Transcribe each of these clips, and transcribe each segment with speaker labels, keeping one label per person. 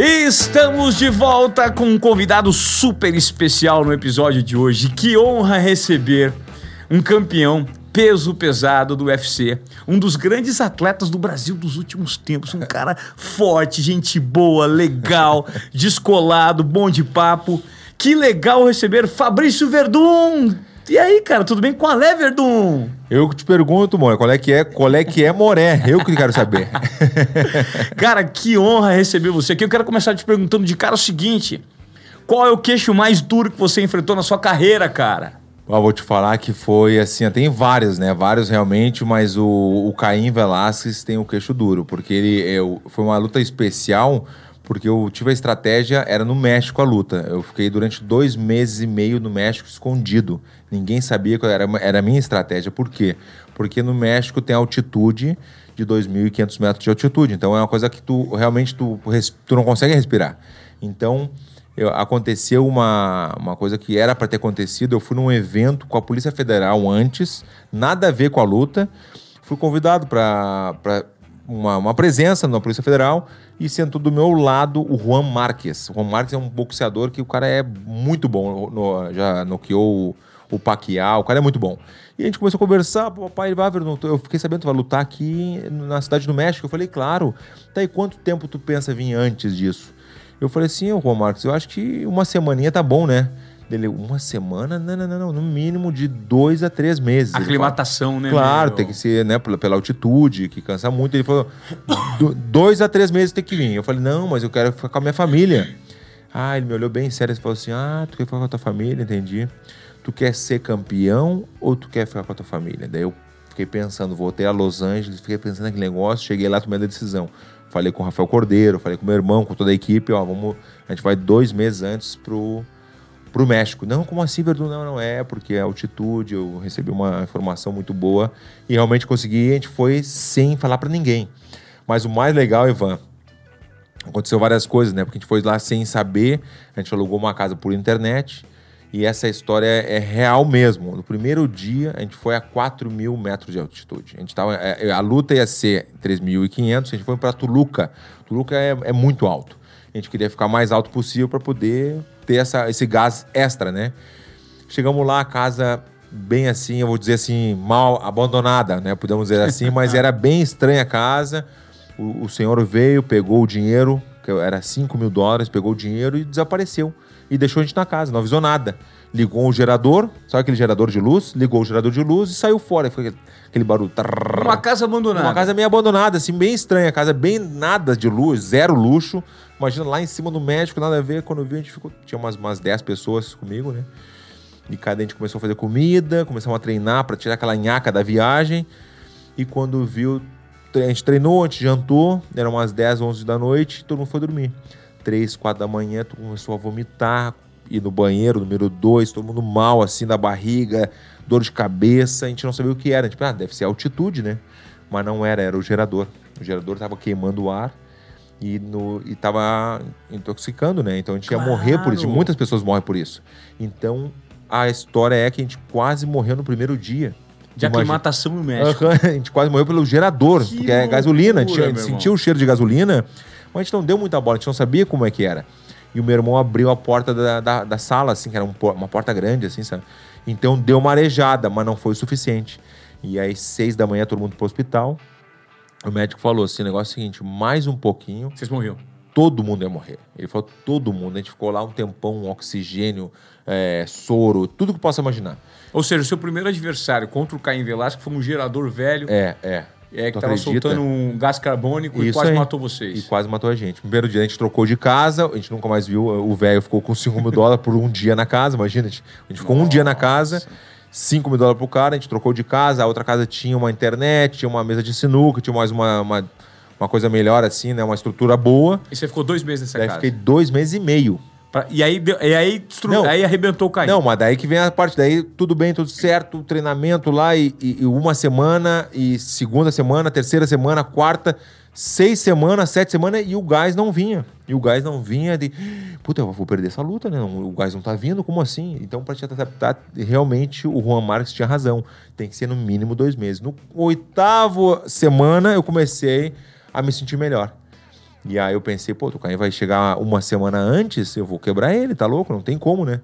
Speaker 1: Estamos de volta com um convidado super especial no episódio de hoje. Que honra receber um campeão peso pesado do UFC, um dos grandes atletas do Brasil dos últimos tempos, um cara forte, gente boa, legal, descolado, bom de papo. Que legal receber Fabrício Verdun. E aí, cara, tudo bem? Qual é, Verdun?
Speaker 2: Eu que te pergunto, Moré, qual é que é, qual é que é Moré? Eu que quero saber.
Speaker 1: cara, que honra receber você aqui. Eu quero começar te perguntando de cara o seguinte: qual é o queixo mais duro que você enfrentou na sua carreira, cara?
Speaker 2: Eu vou te falar que foi assim, tem vários, né? Vários realmente, mas o, o Caim Velasquez tem o queixo duro, porque ele eu, foi uma luta especial, porque eu tive a estratégia, era no México a luta. Eu fiquei durante dois meses e meio no México escondido. Ninguém sabia que era, era a minha estratégia. Por quê? Porque no México tem altitude de 2.500 metros de altitude. Então é uma coisa que tu realmente tu, tu não consegue respirar. Então eu, aconteceu uma, uma coisa que era para ter acontecido. Eu fui num evento com a Polícia Federal antes, nada a ver com a luta. Fui convidado para uma, uma presença na Polícia Federal e sentou do meu lado o Juan Marques. O Juan Marques é um boxeador que o cara é muito bom, no, já noqueou o, o Pacquiao, o cara é muito bom. E a gente começou a conversar, papai, vai, eu fiquei sabendo que tu vai lutar aqui na cidade do México. Eu falei, claro. Tá, e quanto tempo tu pensa vir antes disso? Eu falei assim, ô Juan Marcos, eu acho que uma semaninha tá bom, né? Ele, uma semana? Não, não, não, não, no mínimo de dois a três meses.
Speaker 1: Aclimatação, né?
Speaker 2: Claro, meu? tem que ser, né, pela, pela, altitude, que cansa muito. Ele falou, dois a três meses tem que vir. Eu falei, não, mas eu quero ficar com a minha família. Ah, ele me olhou bem sério e falou assim, ah, tu quer ficar com a tua família, entendi. Tu quer ser campeão ou tu quer ficar com a tua família? Daí eu fiquei pensando, voltei a Los Angeles, fiquei pensando naquele negócio, cheguei lá tomando a decisão. Falei com o Rafael Cordeiro, falei com meu irmão, com toda a equipe, ó, vamos, a gente vai dois meses antes pro, pro México. Não, como assim, Verdun? Não, não é, porque é altitude, eu recebi uma informação muito boa e realmente consegui, a gente foi sem falar para ninguém. Mas o mais legal, Ivan, aconteceu várias coisas, né? Porque a gente foi lá sem saber, a gente alugou uma casa por internet, e essa história é real mesmo. No primeiro dia, a gente foi a 4 mil metros de altitude. A, gente tava, é, é, a luta ia ser 3.500, a gente foi para Tuluca. Tuluca é, é, muito alto. A gente queria ficar mais alto possível para poder ter essa, esse gás extra, né? Chegamos lá, a casa bem assim, eu vou dizer assim, mal abandonada, né? Podemos dizer assim, mas era bem estranha a casa. O, o senhor veio, pegou o dinheiro, que era 5 mil dólares, pegou o dinheiro e desapareceu e deixou a gente na casa, não avisou nada. Ligou o gerador, sabe aquele gerador de luz? Ligou o gerador de luz e saiu fora. Foi aquele barulho.
Speaker 1: Uma casa abandonada.
Speaker 2: Uma casa meio abandonada, assim, bem estranha. Casa bem nada de luz, zero luxo. Imagina lá em cima do médico, nada a ver. Quando eu vi, a gente ficou. Tinha umas, umas 10 pessoas comigo, né? E cada a gente começou a fazer comida, começamos a treinar para tirar aquela nhaca da viagem. E quando viu, a gente treinou, a gente jantou, eram umas 10, 11 da noite, todo mundo foi dormir três, quatro da manhã, tu começou a vomitar, ir no banheiro, número dois, todo mundo mal, assim, da barriga, dor de cabeça, a gente não sabia o que era. Tipo, ah, deve ser altitude, né? Mas não era, era o gerador. O gerador estava queimando o ar e, no, e tava intoxicando, né? Então a gente claro. ia morrer por isso. Muitas pessoas morrem por isso. Então a história é que a gente quase morreu no primeiro dia.
Speaker 1: De aclimatação no México.
Speaker 2: a gente quase morreu pelo gerador, que porque loucura, é gasolina. A gente, a gente sentiu o cheiro de gasolina mas a gente não deu muita bola, a gente não sabia como é que era. E o meu irmão abriu a porta da, da, da sala, assim, que era um, uma porta grande, assim, sabe? Então deu uma arejada, mas não foi o suficiente. E aí, seis da manhã, todo mundo pro hospital. O médico falou assim: o negócio é o seguinte, mais um pouquinho.
Speaker 1: Vocês morriam?
Speaker 2: Todo mundo ia morrer. Ele falou: todo mundo. A gente ficou lá um tempão, um oxigênio, é, soro, tudo que possa imaginar.
Speaker 1: Ou seja, o seu primeiro adversário contra o Caim Velasco foi um gerador velho.
Speaker 2: É, é.
Speaker 1: É, que estava soltando um gás carbônico Isso e quase aí. matou vocês.
Speaker 2: E quase matou a gente. Primeiro dia a gente trocou de casa, a gente nunca mais viu. O velho ficou com 5 mil dólares por um dia na casa, imagina. A gente, a gente ficou Nossa. um dia na casa, 5 mil dólares pro cara, a gente trocou de casa, a outra casa tinha uma internet, tinha uma mesa de sinuca, tinha mais uma, uma, uma coisa melhor assim, né? Uma estrutura boa.
Speaker 1: E você ficou dois meses nessa
Speaker 2: Daí
Speaker 1: casa?
Speaker 2: fiquei dois meses e meio.
Speaker 1: Pra, e aí, e aí, destru... aí arrebentou o Caim.
Speaker 2: Não, mas daí que vem a parte, daí tudo bem, tudo certo, treinamento lá e, e, e, uma semana, e segunda semana, terceira semana, quarta, seis semanas, sete semanas, e o gás não vinha. E o gás não vinha de, puta, eu vou perder essa luta, né? O gás não tá vindo, como assim? Então, pra te adaptar, realmente o Juan Marques tinha razão. Tem que ser no mínimo dois meses. No oitavo semana, eu comecei a me sentir melhor. E aí eu pensei, pô, o Caim vai chegar uma semana antes, eu vou quebrar ele, tá louco? Não tem como, né?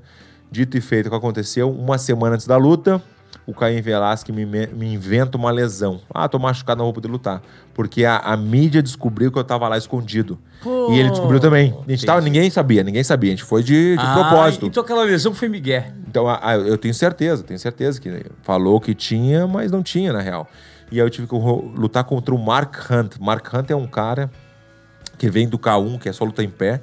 Speaker 2: Dito e feito, o que aconteceu? Uma semana antes da luta, o Caim Velasquez me, me inventa uma lesão. Ah, tô machucado, não vou poder lutar. Porque a, a mídia descobriu que eu tava lá escondido.
Speaker 1: Pô,
Speaker 2: e ele descobriu também. A gente tava, ninguém sabia, ninguém sabia. A gente foi de, de
Speaker 1: Ah,
Speaker 2: propósito.
Speaker 1: Então aquela lesão foi Miguel.
Speaker 2: Então, a- a- eu tenho certeza, tenho certeza que falou que tinha, mas não tinha, na real. E aí eu tive que lutar contra o Mark Hunt. Mark Hunt é um cara que vem do K1, que é só luta em pé,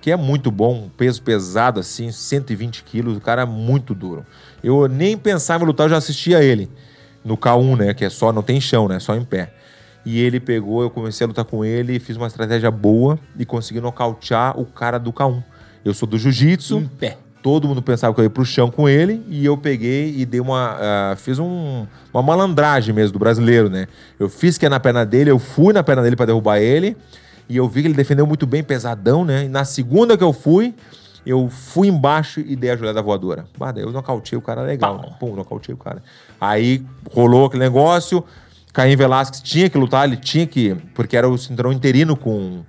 Speaker 2: que é muito bom, peso pesado assim, 120 quilos, o cara é muito duro. Eu nem pensava em lutar, eu já assistia ele no K1, né, que é só, não tem chão, né, só em pé. E ele pegou, eu comecei a lutar com ele, fiz uma estratégia boa e consegui nocautear o cara do K1. Eu sou do jiu-jitsu,
Speaker 1: Em pé.
Speaker 2: todo mundo pensava que eu ia pro chão com ele e eu peguei e dei uma. ah, fiz um- uma malandragem mesmo do brasileiro, né? Eu fiz que é na perna dele, eu fui na perna dele para derrubar ele e eu vi que ele defendeu muito bem, pesadão, né? E na segunda que eu fui, eu fui embaixo e dei a joelhada voadora. Bah, daí eu nocautei o cara legal, né? Pum, nocautei o cara. Aí rolou aquele negócio, Caim Velasquez tinha que lutar, ele tinha que. Porque era o cinturão interino com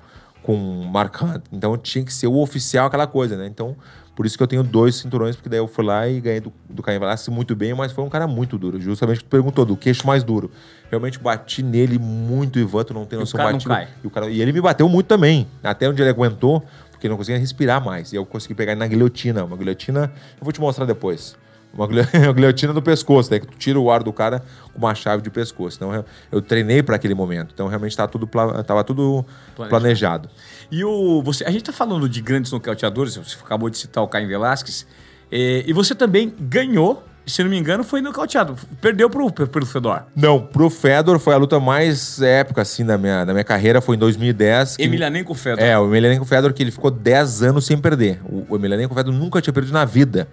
Speaker 2: com Mark Hunt. Então tinha que ser o oficial aquela coisa, né? Então, por isso que eu tenho dois cinturões, porque daí eu fui lá e ganhei do, do Caim Velasquez muito bem, mas foi um cara muito duro. Justamente que tu perguntou, do queixo mais duro. Realmente bati nele muito, Ivan, tu não tem
Speaker 1: E o
Speaker 2: noção.
Speaker 1: não
Speaker 2: bati-
Speaker 1: cai.
Speaker 2: E, o cara, e ele me bateu muito também, até onde ele aguentou, porque não conseguia respirar mais. E eu consegui pegar na guilhotina. Uma guilhotina, eu vou te mostrar depois. Uma guilho- uma guilhotina do pescoço, daí que tu tira o ar do cara com uma chave de pescoço. Então eu, eu treinei para aquele momento. Então realmente tava tudo, pla- tava tudo
Speaker 1: Planejado.
Speaker 2: planejado.
Speaker 1: E o, você, a gente tá falando de grandes nocauteadores, você acabou de citar o Caim Velasquez, eh, e você também ganhou, se não me engano, foi nocauteado. Perdeu pro, pelo Fedor.
Speaker 2: Não, pro Fedor foi a luta mais épica, assim, da minha, da minha carreira, foi em 2010. que-
Speaker 1: Emelianenko Fedor.
Speaker 2: É, o Emelianenko Fedor, que ele ficou 10 anos sem perder. O, o Emelianenko Fedor nunca tinha perdido na vida.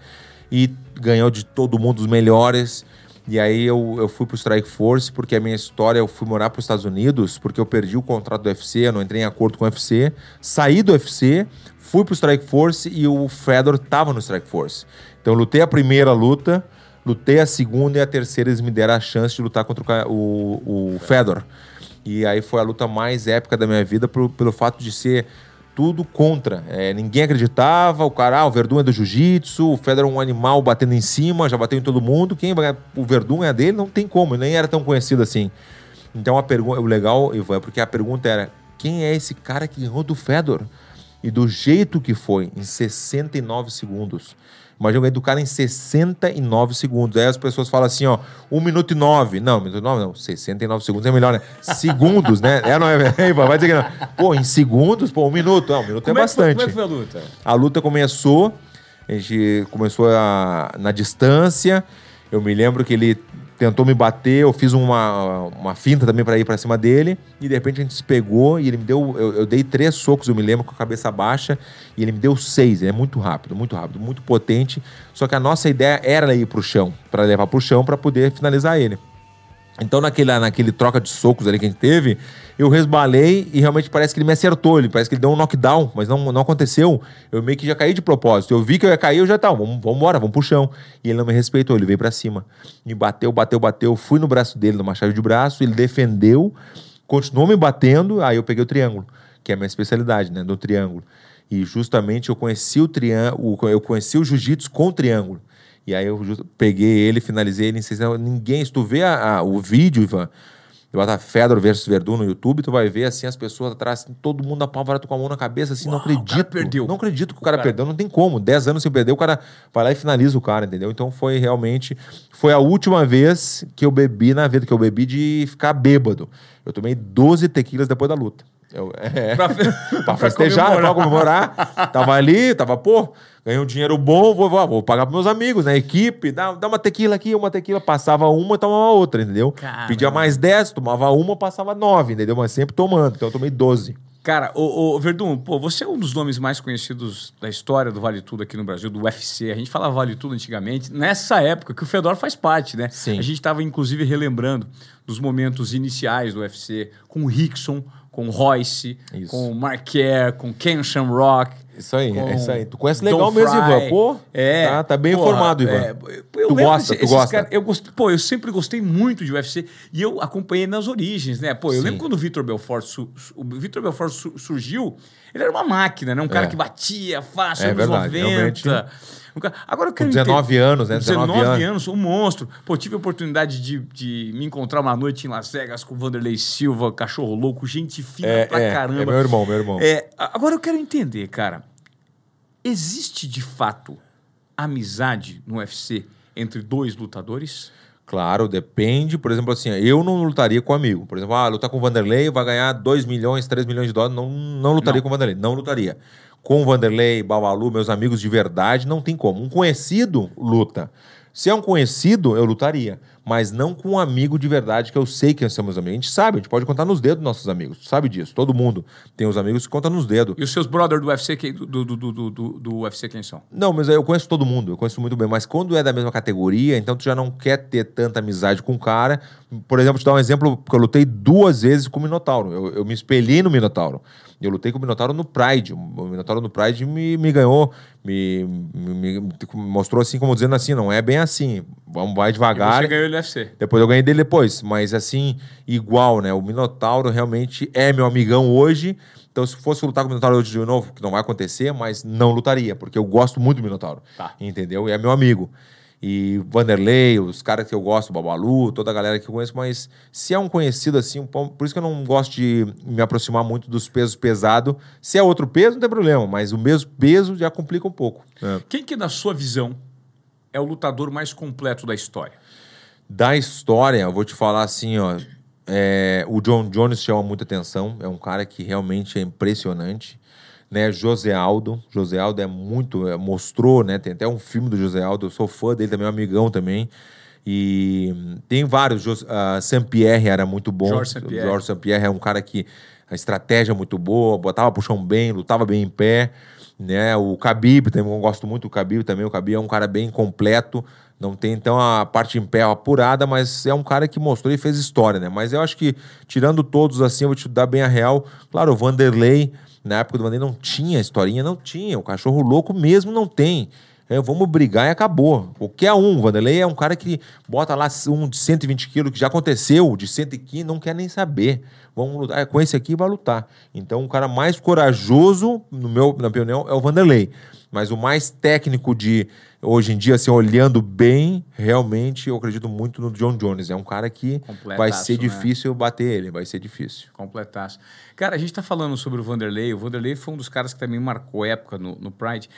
Speaker 2: E ganhou de todo mundo os melhores. E aí eu, eu fui pro Strike Force, porque a minha história, eu fui morar pros Estados Unidos, porque eu perdi o contrato do UFC, eu não entrei em acordo com o UFC. Saí do UFC, fui pro Strike Force e o Fedor tava no Strike Force. Então eu lutei a primeira luta, lutei a segunda e a terceira eles me deram a chance de lutar contra o, o, Fedor. E aí foi a luta mais épica da minha vida pelo fato de ser tudo contra. É, ninguém acreditava, o cara, ah, o Verdun é do jiu-jitsu, o Fedor é um animal batendo em cima, já bateu em todo mundo. Quem vai O Verdun é dele, não tem como, nem era tão conhecido assim. Então a pergunta, o legal, Ivan, é porque a pergunta era: quem é esse cara que ganhou do Fedor? E do jeito que foi, em 69 segundos. Imagina eu ganhei do cara em 69 segundos. Aí as pessoas falam assim, ó, 1 minuto e 9. Não, 1 minuto e 9 não, 69 segundos é melhor, né? Segundos, né? É, não é? Ei, vai dizer que não. Pô, em segundos, pô, um minuto. Não, um minuto
Speaker 1: Como
Speaker 2: é
Speaker 1: é que foi-
Speaker 2: bastante.
Speaker 1: como é que foi a luta?
Speaker 2: A luta começou, a gente começou a- na distância. Eu me lembro que ele tentou me bater, eu fiz uma, uma finta também para ir para cima dele, e de repente a gente se pegou e ele me deu. Eu, eu dei três socos, eu me lembro, com a cabeça baixa, e ele me deu seis. Ele é muito rápido, muito rápido, muito potente. Só que a nossa ideia era ir pro chão, para levar pro chão para poder finalizar ele. Então, naquele, naquele troca de socos ali que a gente teve, eu resbalei e realmente parece que ele me acertou. Ele parece que ele deu um knockdown, mas não, não aconteceu. Eu meio que já caí de propósito. Eu vi que eu ia cair, eu já tá, vamos, vamos embora, vamos pro chão. E ele não me respeitou, ele veio pra cima. Me bateu, bateu, bateu. Fui no braço dele, numa chave de braço, ele defendeu, continuou me batendo. Aí eu peguei o triângulo, que é a minha especialidade, né, do triângulo. E justamente eu conheci o triângulo, eu conheci o jiu-jitsu com o triângulo. E aí eu peguei ele, finalizei ele em seis Ninguém, se tu vê a- a- o vídeo, Ivan, tu bota Fedor versus Verdun no YouTube, tu vai ver assim as pessoas atrás, assim, todo mundo apavorado com a mão na cabeça, assim, não
Speaker 1: Uau, o cara
Speaker 2: acredito.
Speaker 1: perdeu.
Speaker 2: Não acredito que o cara,
Speaker 1: cara-
Speaker 2: perdeu, não tem como. Dez anos sem perder, o cara vai lá e finaliza o cara, entendeu? Então foi realmente. Foi a última vez que eu bebi na vida, que eu bebi de ficar bêbado. Eu tomei 12 tequilas depois da luta. Eu, é,
Speaker 1: Pra,
Speaker 2: pra festejar, pra comemorar. Tava ali, tava, pô, ganhei um dinheiro bom, vou, vou, vou pagar pros meus amigos, né? Equipe, dá, dá uma tequila aqui, uma tequila, passava uma e tomava outra, entendeu?
Speaker 1: Caramba.
Speaker 2: Pedia mais 10, tomava uma, passava nove, entendeu? Mas sempre tomando, então eu tomei 12.
Speaker 1: Cara, o, o Verdun, pô, você é um dos nomes mais conhecidos da história do Vale Tudo aqui no Brasil, do UFC. A gente falava Vale Tudo antigamente, nessa época que o Fedor faz parte, né?
Speaker 2: Sim.
Speaker 1: A gente estava inclusive relembrando dos momentos iniciais do UFC, com o Rickson, com o Royce,
Speaker 2: Isso.
Speaker 1: com o Marquer, com Ken Shamrock.
Speaker 2: Isso aí,
Speaker 1: com
Speaker 2: é isso aí. Tu conhece
Speaker 1: Don
Speaker 2: legal mesmo,
Speaker 1: Fry.
Speaker 2: Ivan. Pô,
Speaker 1: é,
Speaker 2: tá, tá bem
Speaker 1: porra,
Speaker 2: informado, Ivan.
Speaker 1: é, eu
Speaker 2: Tu gosta, tu gosta.
Speaker 1: caras- eu gost, pô, eu sempre gostei muito de UFC e eu acompanhei nas origens, né? Pô, eu
Speaker 2: Sim.
Speaker 1: lembro quando o Vitor Belfort, su- o Vitor Belfort su- surgiu, ele era uma máquina, né? Um cara
Speaker 2: É.
Speaker 1: que batia fácil,
Speaker 2: É
Speaker 1: anos
Speaker 2: verdade,
Speaker 1: 90. Um cara- Agora eu
Speaker 2: Com
Speaker 1: quero
Speaker 2: 19
Speaker 1: entender-
Speaker 2: anos, né? 19
Speaker 1: 19
Speaker 2: anos.
Speaker 1: um monstro. Pô, tive a oportunidade de, de me encontrar uma noite em Las Vegas com o Vanderlei Silva, cachorro louco, gente fina
Speaker 2: É,
Speaker 1: pra
Speaker 2: é,
Speaker 1: caramba.
Speaker 2: é meu irmão, meu irmão.
Speaker 1: É, agora eu quero entender, cara. Existe de fato amizade no UFC entre dois lutadores?
Speaker 2: Claro, depende. Por exemplo, assim, eu não lutaria com um amigo. Por exemplo, ah, lutar com o Vanderlei vai ganhar 2 milhões, 3 milhões de dólares. Não, não lutaria
Speaker 1: Não.
Speaker 2: com o Vanderlei. Não lutaria. Com o Vanderlei, Babalu, meus amigos de verdade, não tem como. Um conhecido luta. Se é um conhecido, eu lutaria. Mas não com um amigo de verdade, que eu sei que são meus amigos. A gente sabe, a gente pode contar nos dedos nossos amigos. Tu sabe disso. Todo mundo tem os amigos que conta nos dedos.
Speaker 1: E os seus brothers do UFC, que- do, do, do- do UFC quem são?
Speaker 2: Não, mas eu conheço todo mundo, eu conheço muito bem. Mas quando é da mesma categoria, então tu já não quer ter tanta amizade com o cara. Por exemplo, te dar um exemplo, porque eu lutei duas vezes com o Minotauro. Eu, eu me espelhei no Minotauro. Eu lutei com o Minotauro no Pride. O Minotauro no Pride me, me ganhou, me, me- me mostrou assim, como dizendo assim, não é bem assim. Vamos, vai
Speaker 1: E
Speaker 2: devagar.
Speaker 1: você ganhou ele UFC.
Speaker 2: Depois eu ganhei dele depois, mas assim, igual, né? O Minotauro realmente é meu amigão hoje. Então, se fosse lutar com o Minotauro hoje de novo, que não vai acontecer, mas não lutaria, porque eu gosto muito do Minotauro.
Speaker 1: Tá.
Speaker 2: Entendeu? E é meu amigo. E Vanderlei, os caras que eu gosto, Babalu, toda a galera que eu conheço, mas se é um conhecido assim, um pão- por isso que eu não gosto de me aproximar muito dos pesos pesados. Se é outro peso, não tem problema, mas o mesmo peso já complica um pouco. né?
Speaker 1: Quem que, na sua visão, é o lutador mais completo da história?
Speaker 2: Da história, eu vou te falar assim, ó. é, o John Jones chama muita atenção. É um cara que realmente é impressionante. Né? José Aldo. José Aldo é muito. é, mostrou, né? Tem até um filme do José Aldo. Eu sou fã dele também, um amigão também. E tem vários. Ah, Saint-Pierre era muito bom.
Speaker 1: Georges St-Pierre.
Speaker 2: Georges Saint-Pierre é um cara que a estratégia é muito boa, botava chão bem, lutava bem em pé. Né? O Khabib também, eu gosto muito do Khabib também. O Khabib é um cara bem completo. Não tem, então, a parte em pé apurada, mas é um cara que mostrou e fez história, né? Mas eu acho que, tirando todos assim, eu vou te dar bem a real. Claro, o Vanderlei, na época do Vanderlei não tinha historinha, não tinha. O cachorro louco mesmo não tem. É, vamos brigar e acabou. Qualquer um. Vanderlei é um cara que bota lá um de 120 quilos, que já aconteceu, de 115, não quer nem saber. Vamos lutar. Com esse aqui vai lutar. Então, o cara mais corajoso, no meu, na minha opinião, é o Vanderlei. Mas o mais técnico de, hoje em dia, assim, olhando bem, realmente, eu acredito muito no John Jones. É um cara que
Speaker 1: Completaço,
Speaker 2: vai ser
Speaker 1: né?
Speaker 2: difícil bater ele, vai ser difícil.
Speaker 1: Completaço. Cara, a gente tá falando sobre o Vanderlei. O Vanderlei foi um dos caras que também marcou época no, no Pride.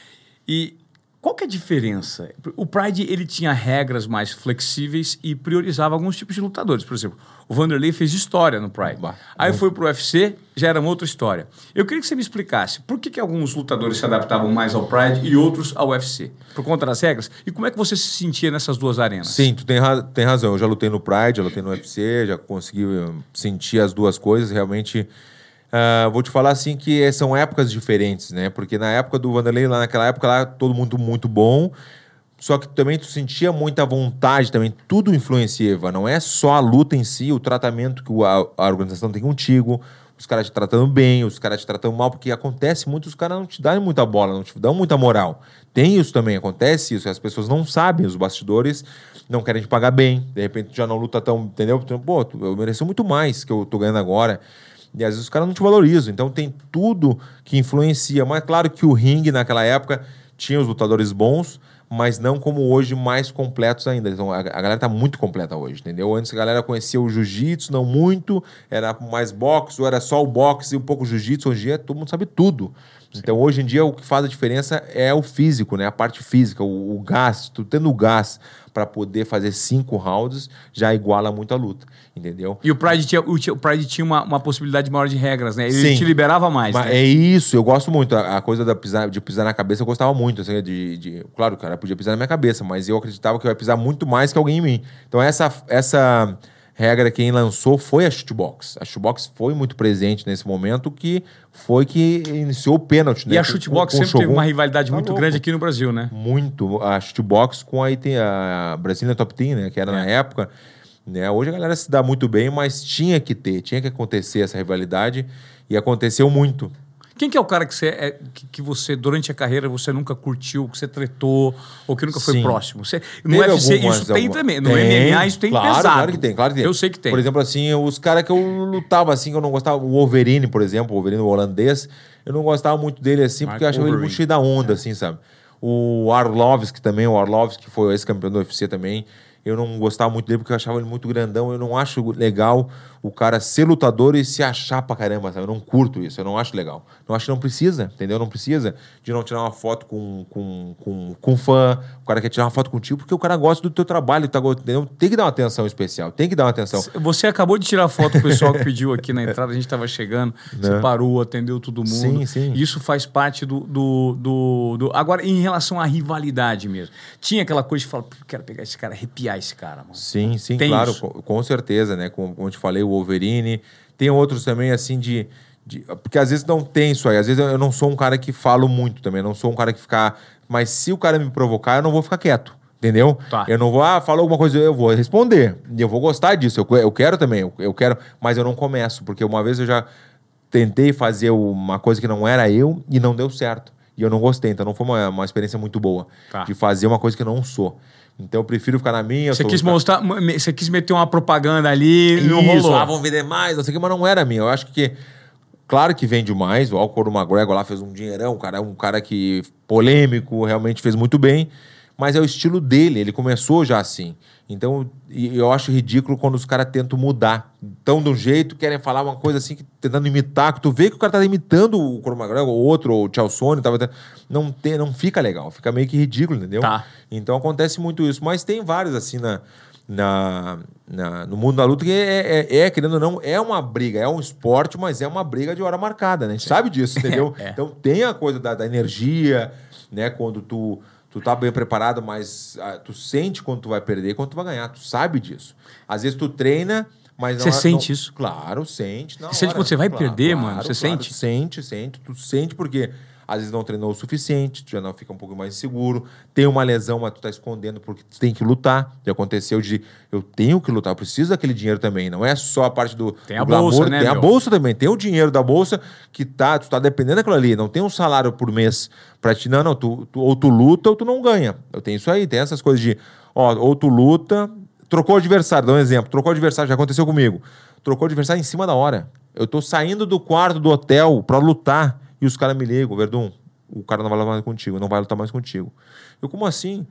Speaker 1: E qual que é a diferença? O Pride, ele tinha regras mais flexíveis e priorizava alguns tipos de lutadores. Por exemplo, o Vanderlei fez história no Pride.
Speaker 2: Bah,
Speaker 1: Aí foi pro UFC, já era uma outra história. Eu queria que você me explicasse por que, que alguns lutadores se adaptavam mais ao Pride e outros ao UFC. Por conta das regras? E como é que você se sentia nessas duas arenas?
Speaker 2: Sim, tu tem, ra- tem razão. Eu já lutei no Pride, já lutei no UFC, já consegui eh, sentir as duas coisas. Realmente, ah, vou te falar assim que são épocas diferentes, né? Porque na época do Vanderlei, lá naquela época, lá todo mundo muito bom. Só que também tu sentia muita vontade também, tudo influenciava. Não é só a luta em si, o tratamento que a, a organização tem contigo, os caras te tratando bem, os caras te tratando mal, porque acontece muito, os caras não te dão muita bola, não te dão muita moral. Tem isso também, acontece isso, as pessoas não sabem, os bastidores não querem te pagar bem, de repente já não luta tão, entendeu? Então, Pô, eu mereço muito mais que eu tô ganhando agora. E às vezes os caras não te valorizam. Então tem tudo que influencia. Mas claro que o ringue naquela época tinha os lutadores bons, mas não como hoje, mais completos ainda. Então a, a galera tá muito completa hoje, entendeu? Antes a galera conhecia o jiu-jitsu, não muito, era mais boxe, ou era só o boxe e um pouco jiu-jitsu. Hoje em dia todo mundo sabe tudo. Então hoje em dia o que faz a diferença é o físico, né? A parte física, o, o gás. Tu tendo o gás para poder fazer cinco rounds já iguala muito a luta, entendeu?
Speaker 1: E o Pride tinha, o, Pride tinha uma, uma possibilidade maior de regras, né? Ele
Speaker 2: Sim.
Speaker 1: te liberava mais, né?
Speaker 2: É isso, eu gosto muito. A, a coisa da pisar, de pisar na cabeça eu gostava muito. Assim, de, de- claro, o cara podia pisar na minha cabeça, mas eu acreditava que eu ia pisar muito mais que alguém em mim. Então, essa, essa regra quem lançou foi a shootbox. A shootbox foi muito presente nesse momento, que foi que iniciou o pênalti.
Speaker 1: E
Speaker 2: né?
Speaker 1: a
Speaker 2: Com-
Speaker 1: shootbox
Speaker 2: com
Speaker 1: sempre teve uma rivalidade
Speaker 2: Tá
Speaker 1: muito
Speaker 2: louco.
Speaker 1: grande aqui no Brasil, né?
Speaker 2: Muito. A shootbox com tem a Brasília Top Team, né? Que era na
Speaker 1: É.
Speaker 2: época. Né? Hoje a galera se dá muito bem, mas tinha que ter, tinha que acontecer essa rivalidade e aconteceu muito.
Speaker 1: Quem que é o cara que você, é, que, que você, durante a carreira, você nunca curtiu, que você tretou, ou que nunca foi
Speaker 2: Sim.
Speaker 1: próximo? Você, no
Speaker 2: Teve
Speaker 1: UFC
Speaker 2: algumas-
Speaker 1: isso tem
Speaker 2: alguma-
Speaker 1: também. No MMA isso tem
Speaker 2: claro,
Speaker 1: pesado.
Speaker 2: Claro que tem, claro que tem.
Speaker 1: Eu sei que tem.
Speaker 2: Por exemplo, assim, os caras que eu lutava assim, que eu não gostava, o Wolverine, por exemplo, o Wolverine holandês, eu não gostava muito dele assim,
Speaker 1: Mark
Speaker 2: porque eu achava ele
Speaker 1: Wolverine.
Speaker 2: muito cheio da onda, assim, sabe? O Arlovski também, o Arlovski que foi ex-campeão do UFC também, eu não gostava muito dele porque eu achava ele muito grandão, eu não acho legal o cara ser lutador e se achar pra caramba, sabe? Eu não curto isso, eu não acho legal. Não acho que não precisa, entendeu? Não precisa de não tirar uma foto com, com, com, com fã, o cara quer tirar uma foto contigo porque o cara gosta do teu trabalho, tá, entendeu? Tem que dar uma atenção especial, tem que dar uma atenção.
Speaker 1: Você acabou de tirar foto com o pessoal que pediu aqui na entrada, a gente estava chegando, você
Speaker 2: Né?
Speaker 1: parou, atendeu todo mundo.
Speaker 2: Sim, sim.
Speaker 1: Isso faz parte do, do, do, do- Agora, em relação à rivalidade mesmo. Tinha aquela coisa de falar, "Pô, quero pegar esse cara, arrepiar esse cara, mano.
Speaker 2: Sim, sim,
Speaker 1: Tem
Speaker 2: claro, com, com certeza, né? Como, como eu te falei, Wolverine. Tem outros também, assim, de, de- Porque às vezes não tem isso aí. Às vezes eu, não sou um cara que falo muito também. Não sou um cara que fica. Mas se o cara me provocar, eu não vou ficar quieto. Entendeu?
Speaker 1: Tá.
Speaker 2: Eu não vou, ah, falou alguma coisa, eu vou responder. Eu vou gostar disso. Eu, eu quero também, eu, eu quero, mas eu não começo, porque uma vez eu já tentei fazer uma coisa que não era eu e não deu certo. E eu não gostei, então não foi uma, uma experiência muito boa
Speaker 1: Tá.
Speaker 2: de fazer uma coisa que eu não sou. Então eu prefiro ficar na minha.
Speaker 1: Você quis mostrar, você quis meter uma propaganda ali e não
Speaker 2: isso,
Speaker 1: rolou.
Speaker 2: ah, vão vender mais, não sei o que, mas não era minha. Eu acho que, claro que vende mais. O Alcor McGregor lá fez um dinheirão, cara é um cara que polêmico, realmente fez muito bem. Mas é o estilo dele, ele começou já assim. Então, eu acho ridículo quando os caras tentam mudar. Então, de um jeito, querem falar uma coisa assim, que, tentando imitar, que tu vê que o cara tá imitando o Conor McGregor, ou outro, ou o Chael Sonnen, tava, não, tem, não fica legal, fica meio que ridículo, entendeu?
Speaker 1: Tá.
Speaker 2: Então acontece muito isso. Mas tem vários assim na, na, na- no mundo da luta que é, é, é, querendo ou não, é uma briga, é um esporte, mas é uma briga de hora marcada, né? A gente sabe disso, entendeu?
Speaker 1: É.
Speaker 2: Então tem a coisa da, da energia, né? Quando tu, tu tá bem preparado, mas ah, tu sente quando tu vai perder e quando tu vai ganhar. Tu sabe disso. Às vezes tu treina. Mas não
Speaker 1: Você
Speaker 2: é-
Speaker 1: sente
Speaker 2: não-
Speaker 1: isso?
Speaker 2: Claro, sente. na
Speaker 1: Você sente
Speaker 2: hora.
Speaker 1: quando você vai perder, mano? Você sente?
Speaker 2: Sente, sente. Tu sente porque às vezes não treinou o suficiente, tu já não fica um pouco mais inseguro. Tem uma lesão, mas tu tá escondendo porque tu tem que lutar. Já aconteceu de eu tenho que lutar, eu preciso daquele dinheiro também. Não é só a parte do,
Speaker 1: Tem a bolsa, né,
Speaker 2: tem a
Speaker 1: meu?
Speaker 2: bolsa também, tem o dinheiro da bolsa que tá, tu tá dependendo daquilo ali. Não tem um salário por mês pra ti. Não, não, tu, tu- ou tu luta ou tu não ganha. Eu tenho isso aí, tem essas coisas de, ó, ou tu luta, trocou o adversário, dá um exemplo, trocou o adversário, já aconteceu comigo. Trocou o adversário em cima da hora. Eu tô saindo do quarto do hotel pra lutar e os caras me ligam, Verdun, o cara não vai lutar mais contigo, não vai lutar mais contigo. Eu, como assim?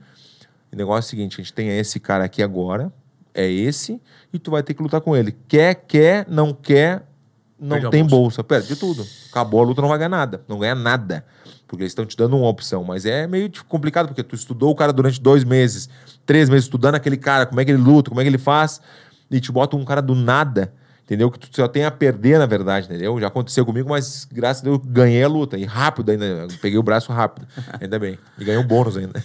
Speaker 2: O negócio é o seguinte, a gente tem esse cara aqui agora, é esse, e tu vai ter que lutar com ele. Quer, quer, não quer, não
Speaker 1: Perde
Speaker 2: tem
Speaker 1: bolsa.
Speaker 2: bolsa. Perde tudo. Acabou a luta, não vai ganhar nada. Não ganha nada. Porque eles estão te dando uma opção. Mas é meio complicado, porque tu estudou o cara durante dois meses, três meses, estudando aquele cara, como é que ele luta, como é que ele faz, e te bota um cara do nada, entendeu? Que tu só tem a perder, na verdade, entendeu? Já aconteceu comigo, mas graças a Deus ganhei a luta. E rápido ainda. Peguei o braço rápido. Ainda bem. E ganhei um bônus ainda.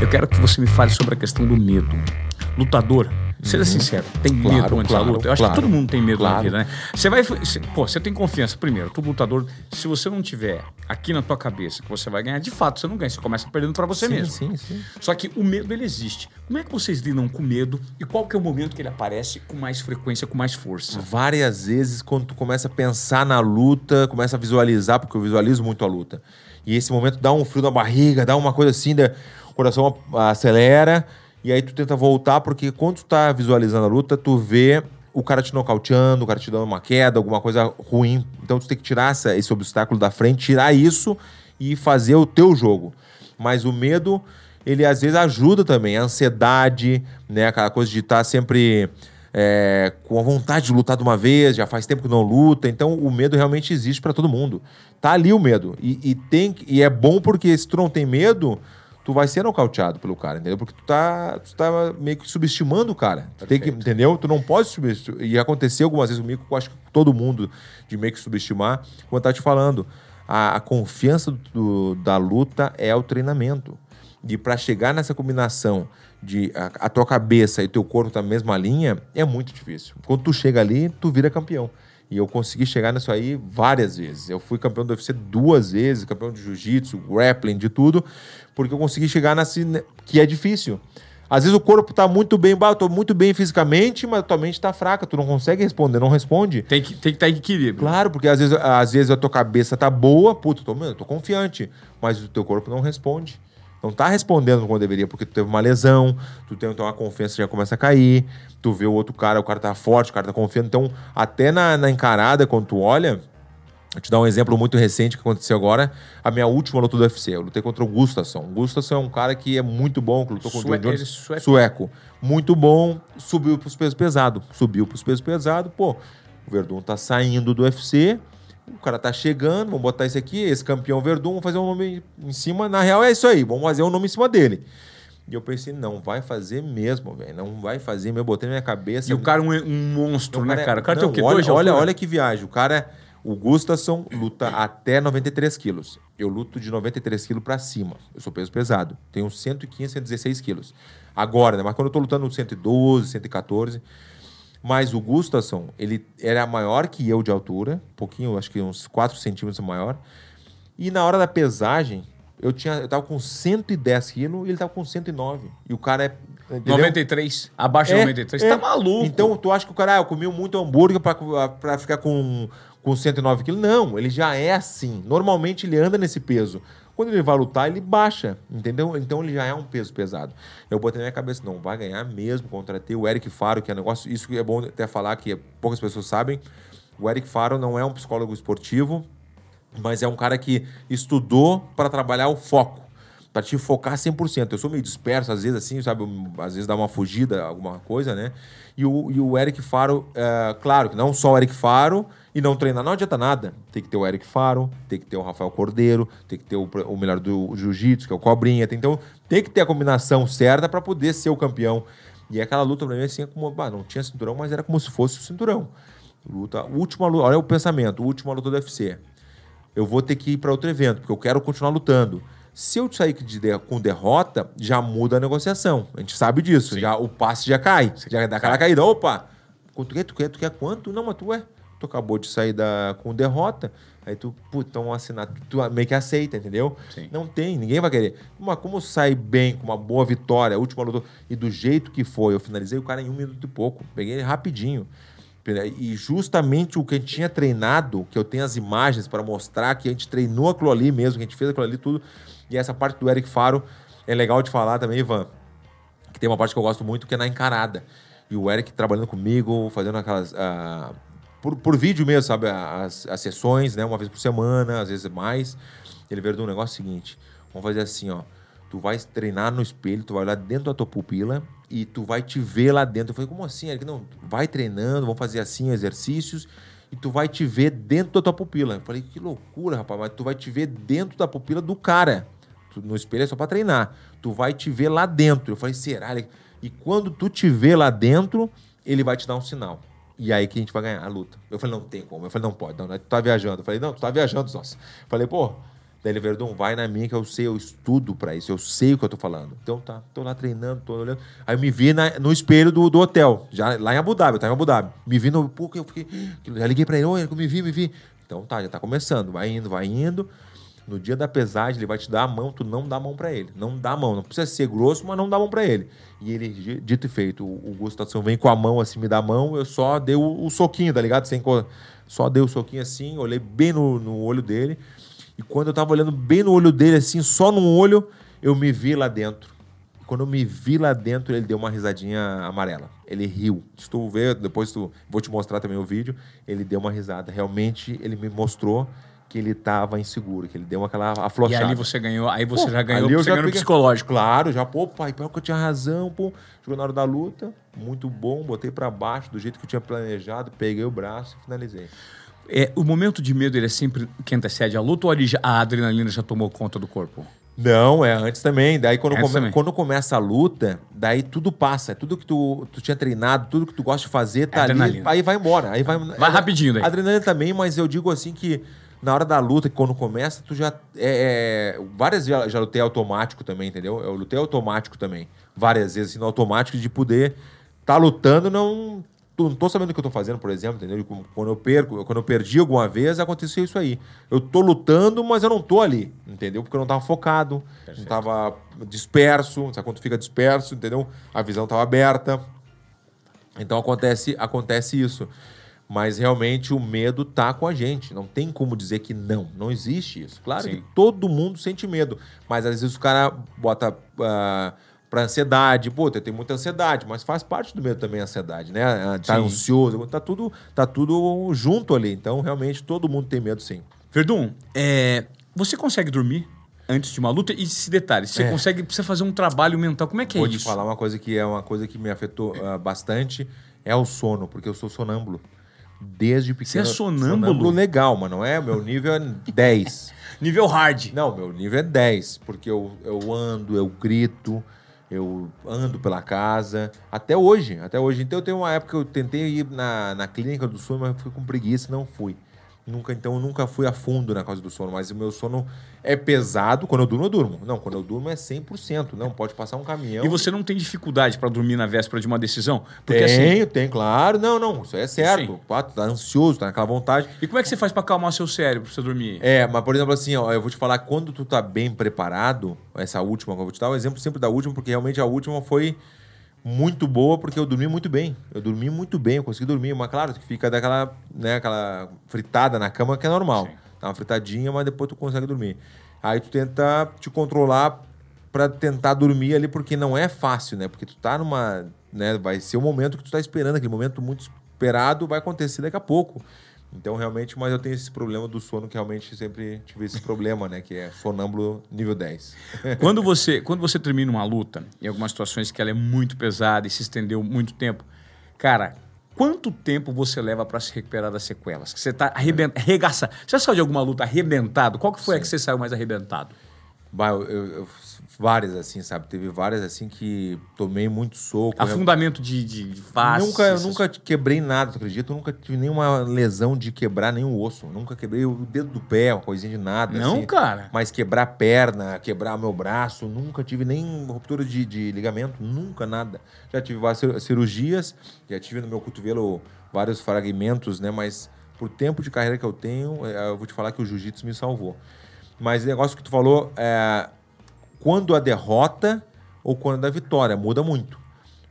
Speaker 1: Eu quero que você me fale sobre a questão do medo. Lutador, seja sincero, tem
Speaker 2: Uhum. Claro,
Speaker 1: medo antes
Speaker 2: claro,
Speaker 1: da luta? Eu acho
Speaker 2: claro,
Speaker 1: que todo mundo tem medo na
Speaker 2: claro.
Speaker 1: vida, né? Você vai. você- pô, você tem confiança. Primeiro, tu lutador, se você não tiver aqui na tua cabeça que você vai ganhar, de fato você não ganha. Você começa perdendo pra você
Speaker 2: sim,
Speaker 1: mesmo.
Speaker 2: sim, sim.
Speaker 1: Só que o medo ele existe. Como é que vocês lidam com medo e qual que é o momento que ele aparece com mais frequência, com mais força?
Speaker 2: várias vezes quando tu começa a pensar na luta, começa a visualizar, porque eu visualizo muito a luta. E esse momento dá um frio na barriga, dá uma coisa assim, da- o coração acelera, e aí tu tenta voltar, porque quando tu tá visualizando a luta, tu vê o cara te nocauteando, o cara te dando uma queda, alguma coisa ruim. Então tu tem que tirar essa- esse obstáculo da frente, tirar isso e fazer o teu jogo. Mas o medo, ele às vezes ajuda também. A ansiedade, né? Aquela coisa de estar sempre é, com a vontade de lutar de uma vez, já faz tempo que não luta. Então o medo realmente existe para todo mundo. Tá ali o medo. E, e tem, e é bom porque se tu não tem medo, tu vai ser nocauteado pelo cara, entendeu? Porque tu tá, tu tá meio que subestimando o cara. Tu tem que, entendeu? Tu não pode subestimar. E aconteceu algumas vezes comigo, acho que todo mundo, de meio que subestimar. Como eu tava te falando, a, a confiança do- da luta é o treinamento. E para chegar nessa combinação de a, a tua cabeça e teu corpo tá na mesma linha, é muito difícil. Quando tu chega ali, tu vira campeão. E eu consegui chegar nisso aí várias vezes. Eu fui campeão do UFC duas vezes, campeão de jiu-jitsu, grappling, de tudo, porque eu consegui chegar nesse. que é difícil. Às vezes o corpo tá muito bem, eu tô muito bem fisicamente, mas a tua mente tá fraca, tu não consegue responder, não responde.
Speaker 1: Tem que tem que estar em equilíbrio.
Speaker 2: Claro, porque às vezes, às vezes a tua cabeça tá boa, puta, tô, mano, eu tô confiante, mas o teu corpo não responde. Não tá respondendo como deveria, porque tu teve uma lesão, tu tem então, uma confiança já começa a cair, tu vê o outro cara, o cara tá forte, o cara tá confiando. Então, até na, na encarada, quando tu olha, Vou te dar um exemplo muito recente que aconteceu agora. A minha última luta do UFC. Eu lutei contra o Gustafsson. O Gustafsson é um cara que é muito bom, que lutou contra
Speaker 1: Sue-
Speaker 2: o John Jones.
Speaker 1: é sueco.
Speaker 2: Sueco. Muito bom. Subiu pros pesos pesados. Subiu pros pesos pesados. Pô, o Verdun tá saindo do UFC. O cara tá chegando. Vamos botar esse aqui. Esse campeão Verdun. Vamos fazer um nome em cima. Na real é isso aí. Vamos fazer um nome em cima dele. E eu pensei, não vai fazer mesmo, velho. Não vai fazer mesmo. Eu botei na minha cabeça.
Speaker 1: E o cara é um, um monstro, né, cara? O cara
Speaker 2: não,
Speaker 1: tem o quê?
Speaker 2: Olha,
Speaker 1: Dois
Speaker 2: olha,
Speaker 1: altura?
Speaker 2: olha que viagem. O cara, o Gustafsson luta até 93 quilos. Eu luto de 93 quilos pra cima. Eu sou peso pesado. Tenho 115, 116 quilos. Agora, né? Mas quando eu tô lutando 112, 114. Mas o Gustafsson, ele era maior que eu de altura. Um pouquinho, acho que uns 4 centímetros maior. E na hora da pesagem, eu, tinha, eu tava com 110 quilos e ele tava com 109. E o cara é... entendeu?
Speaker 1: 93. Abaixo de 93. Tá maluco.
Speaker 2: Então, tu acha que o cara, ah, eu comi muito hambúrguer pra, pra ficar com, com 109 quilos? Não, ele já é assim. Normalmente ele anda nesse peso. Quando ele vai lutar, ele baixa, entendeu? Então ele já é um peso pesado. Eu botei na minha cabeça, não, vai ganhar mesmo. Contratei o Eric Faro, que é um negócio. Isso é bom até falar, que poucas pessoas sabem. O Eric Faro não é um psicólogo esportivo, mas é um cara que estudou para trabalhar o foco, para te focar 100%. Eu sou meio disperso, às vezes, assim, sabe? Às vezes dá uma fugida, alguma coisa, né? E o, e o Eric Faro, é, claro que não só o Eric Faro e não treinar, não adianta nada. Tem que ter o Eric Faro, tem que ter o Rafael Cordeiro, tem que ter o, o melhor do jiu-jitsu, que é o Cobrinha. Tem, então, tem que ter a combinação certa para poder ser o campeão. E aquela luta pra mim, assim, é como, bah, não tinha cinturão, mas era como se fosse o cinturão. Luta, última luta, olha o pensamento, última luta do UFC eu vou ter que ir para outro evento, porque eu quero continuar lutando. Se eu sair de com derrota, já muda a negociação. A gente sabe disso. Já, o passe já cai. Já dá aquela caída. Opa! Quanto quer? Tu quer? Tu quer quanto? Não, mas tu é. Tu acabou de sair da, com derrota. Aí tu, puta, então assinar. Tu meio que aceita, entendeu?
Speaker 1: Sim.
Speaker 2: Não tem, ninguém vai querer. Mas como sai bem, com uma boa vitória, a última luta, e do jeito que foi, eu finalizei o cara em um minuto e pouco. Peguei ele rapidinho. E justamente o que a gente tinha treinado, que eu tenho as imagens para mostrar que a gente treinou aquilo ali mesmo, que a gente fez aquilo ali tudo. E essa parte do Eric Faro é legal de falar também, Ivan. Que tem uma parte que eu gosto muito, que é na encarada. E o Eric trabalhando comigo, fazendo aquelas. ah, por, por vídeo mesmo, sabe? As, as sessões, né? Uma vez por semana, às vezes mais. Ele veio do negócio seguinte: vamos fazer assim, ó. Tu vai treinar no espelho, tu vai olhar dentro da tua pupila e tu vai te ver lá dentro. Eu falei, como assim, Eric? Não, vai treinando, vamos fazer assim exercícios e tu vai te ver dentro da tua pupila. Eu falei, que loucura, rapaz, mas tu vai te ver dentro da pupila do cara. Tu- no espelho é só pra treinar. Tu vai te ver lá dentro. Eu falei, será? E quando tu te vê lá dentro, ele vai te dar um sinal. E aí que a gente vai ganhar a luta. Eu falei, não tem como. Eu falei, não pode, não, tu tá viajando. Eu falei, não, tu tá viajando, nossa. Eu falei, pô, daí ele, vai na minha que eu sei, eu estudo pra isso, eu sei o que eu tô falando. Então tá, tô lá treinando, tô olhando. Aí eu me vi na- no espelho do, do hotel, já lá em Abu Dhabi, eu tava em Abu Dhabi. Me vi no. Pô, eu fiquei. que- Já liguei pra ele, oi, eu me vi, me vi. Então tá, já tá começando, vai indo, vai indo. No dia da pesagem, ele vai te dar a mão, tu não dá a mão pra ele. Não dá a mão. Não precisa ser grosso, mas não dá a mão pra ele. E ele, di- dito e feito, o Gustavo vem com a mão assim, me dá a mão, eu só dei o, o soquinho, tá ligado? Sem, co- só dei o soquinho assim, olhei bem no, no olho dele. E quando eu tava olhando bem no olho dele, assim, só no olho, eu me vi lá dentro. E quando eu me vi lá dentro, ele deu uma risadinha amarela. Ele riu. Se tu ver, depois tu, vou te mostrar também o vídeo, ele deu uma risada. Realmente, ele me mostrou que ele tava inseguro, que ele deu aquela
Speaker 1: E
Speaker 2: aflochada.
Speaker 1: ali você ganhou, aí você
Speaker 2: Pô,
Speaker 1: já ganhou,
Speaker 2: ali eu
Speaker 1: você
Speaker 2: já
Speaker 1: ganhou
Speaker 2: peguei-
Speaker 1: psicológico.
Speaker 2: Claro, já, pô, pai, pior que eu tinha razão, pô. Chegou na hora da luta, muito bom, botei pra baixo, do jeito que eu tinha planejado, peguei o braço e finalizei.
Speaker 1: É, o momento de medo ele é sempre que antecede a luta ou ali a adrenalina já tomou conta do corpo?
Speaker 2: Não, é antes também. Daí quando, come-
Speaker 1: também.
Speaker 2: quando começa a luta, daí tudo passa. Tudo que tu, tu tinha treinado, tudo que tu gosta de fazer, tá ali.
Speaker 1: Adrenalina.
Speaker 2: Aí vai embora. Aí vai,
Speaker 1: Vai rapidinho daí.
Speaker 2: Adrenalina também, mas eu digo assim que na hora da luta, que quando começa, tu já. É, é, várias vezes já, lutei automático também, entendeu? Eu lutei automático também. Várias vezes, assim, no automático, de poder tá lutando, não. tô- não tô sabendo o que eu tô fazendo, por exemplo, entendeu? Quando eu perco, quando eu perdi alguma vez, aconteceu isso aí. Eu tô lutando, mas eu não tô ali, entendeu? Porque eu não tava focado, não tava disperso, sabe quando fica disperso, entendeu? A visão tava aberta. Então acontece, acontece isso. Mas realmente o medo tá com a gente. Não tem como dizer que não. Não existe isso. Claro
Speaker 1: Sim.
Speaker 2: que todo mundo sente medo. Mas às vezes o cara bota ah, pra ansiedade. Pô, tenho muita ansiedade, mas faz parte do medo também a ansiedade, né? Ah, Tá
Speaker 1: Sim.
Speaker 2: ansioso, tá tudo, tá tudo junto ali. Então, realmente, todo mundo tem medo, sim.
Speaker 1: Verdun, é, você consegue dormir antes de uma luta? E se detalhe, você
Speaker 2: É.
Speaker 1: consegue precisa fazer um trabalho mental. Como é que
Speaker 2: Vou
Speaker 1: é
Speaker 2: te
Speaker 1: isso?
Speaker 2: falar uma coisa que é uma coisa que me afetou ah, bastante. É o sono, porque eu sou sonâmbulo. Desde pequeno.
Speaker 1: é sonâmbulo?
Speaker 2: legal, mas não é? Meu nível é 10.
Speaker 1: Nível hard.
Speaker 2: Não, meu nível é 10, porque eu, eu ando, eu grito, eu ando pela casa. Até hoje, até hoje. Então eu tenho uma época que eu tentei ir na, na clínica do sono, mas fui com preguiça e não fui. Nunca, então eu nunca fui a fundo na causa do sono, mas o meu sono é pesado. Quando eu durmo, eu durmo. Não, quando eu durmo é 100%. Não, pode passar um caminhão.
Speaker 1: E você não tem dificuldade pra dormir na véspera de uma decisão? Porque
Speaker 2: Tenho,
Speaker 1: assim.
Speaker 2: tenho, claro. Não, não, isso é certo. Tu tá ansioso, tá naquela vontade.
Speaker 1: E como é que você faz pra acalmar seu cérebro pra você dormir?
Speaker 2: É, mas por exemplo assim, ó, eu vou te falar, quando tu tá bem preparado, essa última, que eu vou te dar o exemplo sempre da última, porque realmente a última foi muito boa, porque eu dormi muito bem. Eu dormi muito bem, eu consegui dormir, mas claro, que fica daquela, né, aquela fritada na cama que é normal.
Speaker 1: Sim.
Speaker 2: Dá uma fritadinha, mas depois tu consegue dormir. Aí tu tenta te controlar pra tentar dormir ali, porque não é fácil, né? Porque tu tá numa, né, vai ser o momento que tu tá esperando, aquele momento muito esperado vai acontecer daqui a pouco. Então, realmente, mas eu tenho esse problema do sono que realmente sempre tive esse problema, né? Que é sonâmbulo nível 10.
Speaker 1: Quando você, quando você termina uma luta, em algumas situações que ela é muito pesada e se estendeu muito tempo, cara, quanto tempo você leva pra se recuperar das sequelas? Que você tá arrebentado, arregaça. Você já saiu de alguma luta arrebentado? Qual que foi a que você saiu mais arrebentado?
Speaker 2: Eu- eu- várias, assim, sabe? Teve várias, assim, que tomei muito soco. né?
Speaker 1: Afundamento de, de, de face.
Speaker 2: nunca, eu
Speaker 1: essas-
Speaker 2: nunca quebrei nada, tu acredita? Eu nunca tive nenhuma lesão de quebrar nenhum osso. Nunca quebrei o dedo do pé, uma coisinha de nada.
Speaker 1: Não,
Speaker 2: assim.
Speaker 1: cara.
Speaker 2: Mas quebrar perna, quebrar meu braço, nunca tive nem ruptura de, de ligamento, nunca nada. Já tive várias cir- cirurgias, já tive no meu cotovelo vários fragmentos, né? Mas por tempo de carreira que eu tenho, eh, eu vou te falar que o jiu-jitsu me salvou. Mas o negócio que tu falou, é, quando a derrota ou quando a vitória, muda muito.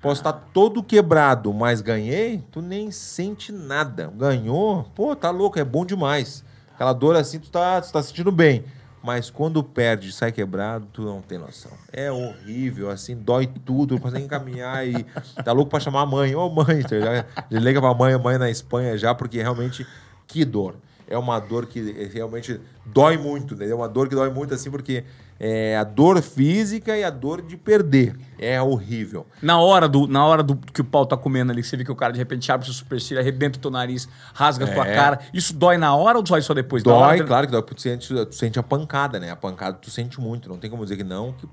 Speaker 2: Posso estar todo quebrado, mas ganhei, tu nem sente nada. Ganhou, pô, tá louco, é bom demais. Aquela dor assim, tu tá, tu tá sentindo bem. Mas quando perde sai quebrado, tu não tem noção. É horrível, assim, dói tudo, não consegue caminhar e tá louco pra chamar a mãe. Ô mãe, tu já, já liga pra mãe, a mãe na Espanha já, porque realmente, que dor. É uma dor que realmente dói muito, né? É uma dor que dói muito, assim, porque é a dor física e a dor de perder. É horrível.
Speaker 1: Na hora, do, na hora do que o pau tá comendo ali, você vê que o cara de repente abre seu supercílio, arrebenta o teu nariz, rasga a tua
Speaker 2: É.
Speaker 1: cara. Isso dói na hora ou dói só depois?
Speaker 2: Dói,
Speaker 1: hora-
Speaker 2: claro que dói, porque tu sente, tu sente a pancada, né? A pancada tu sente muito, não tem como dizer que não, que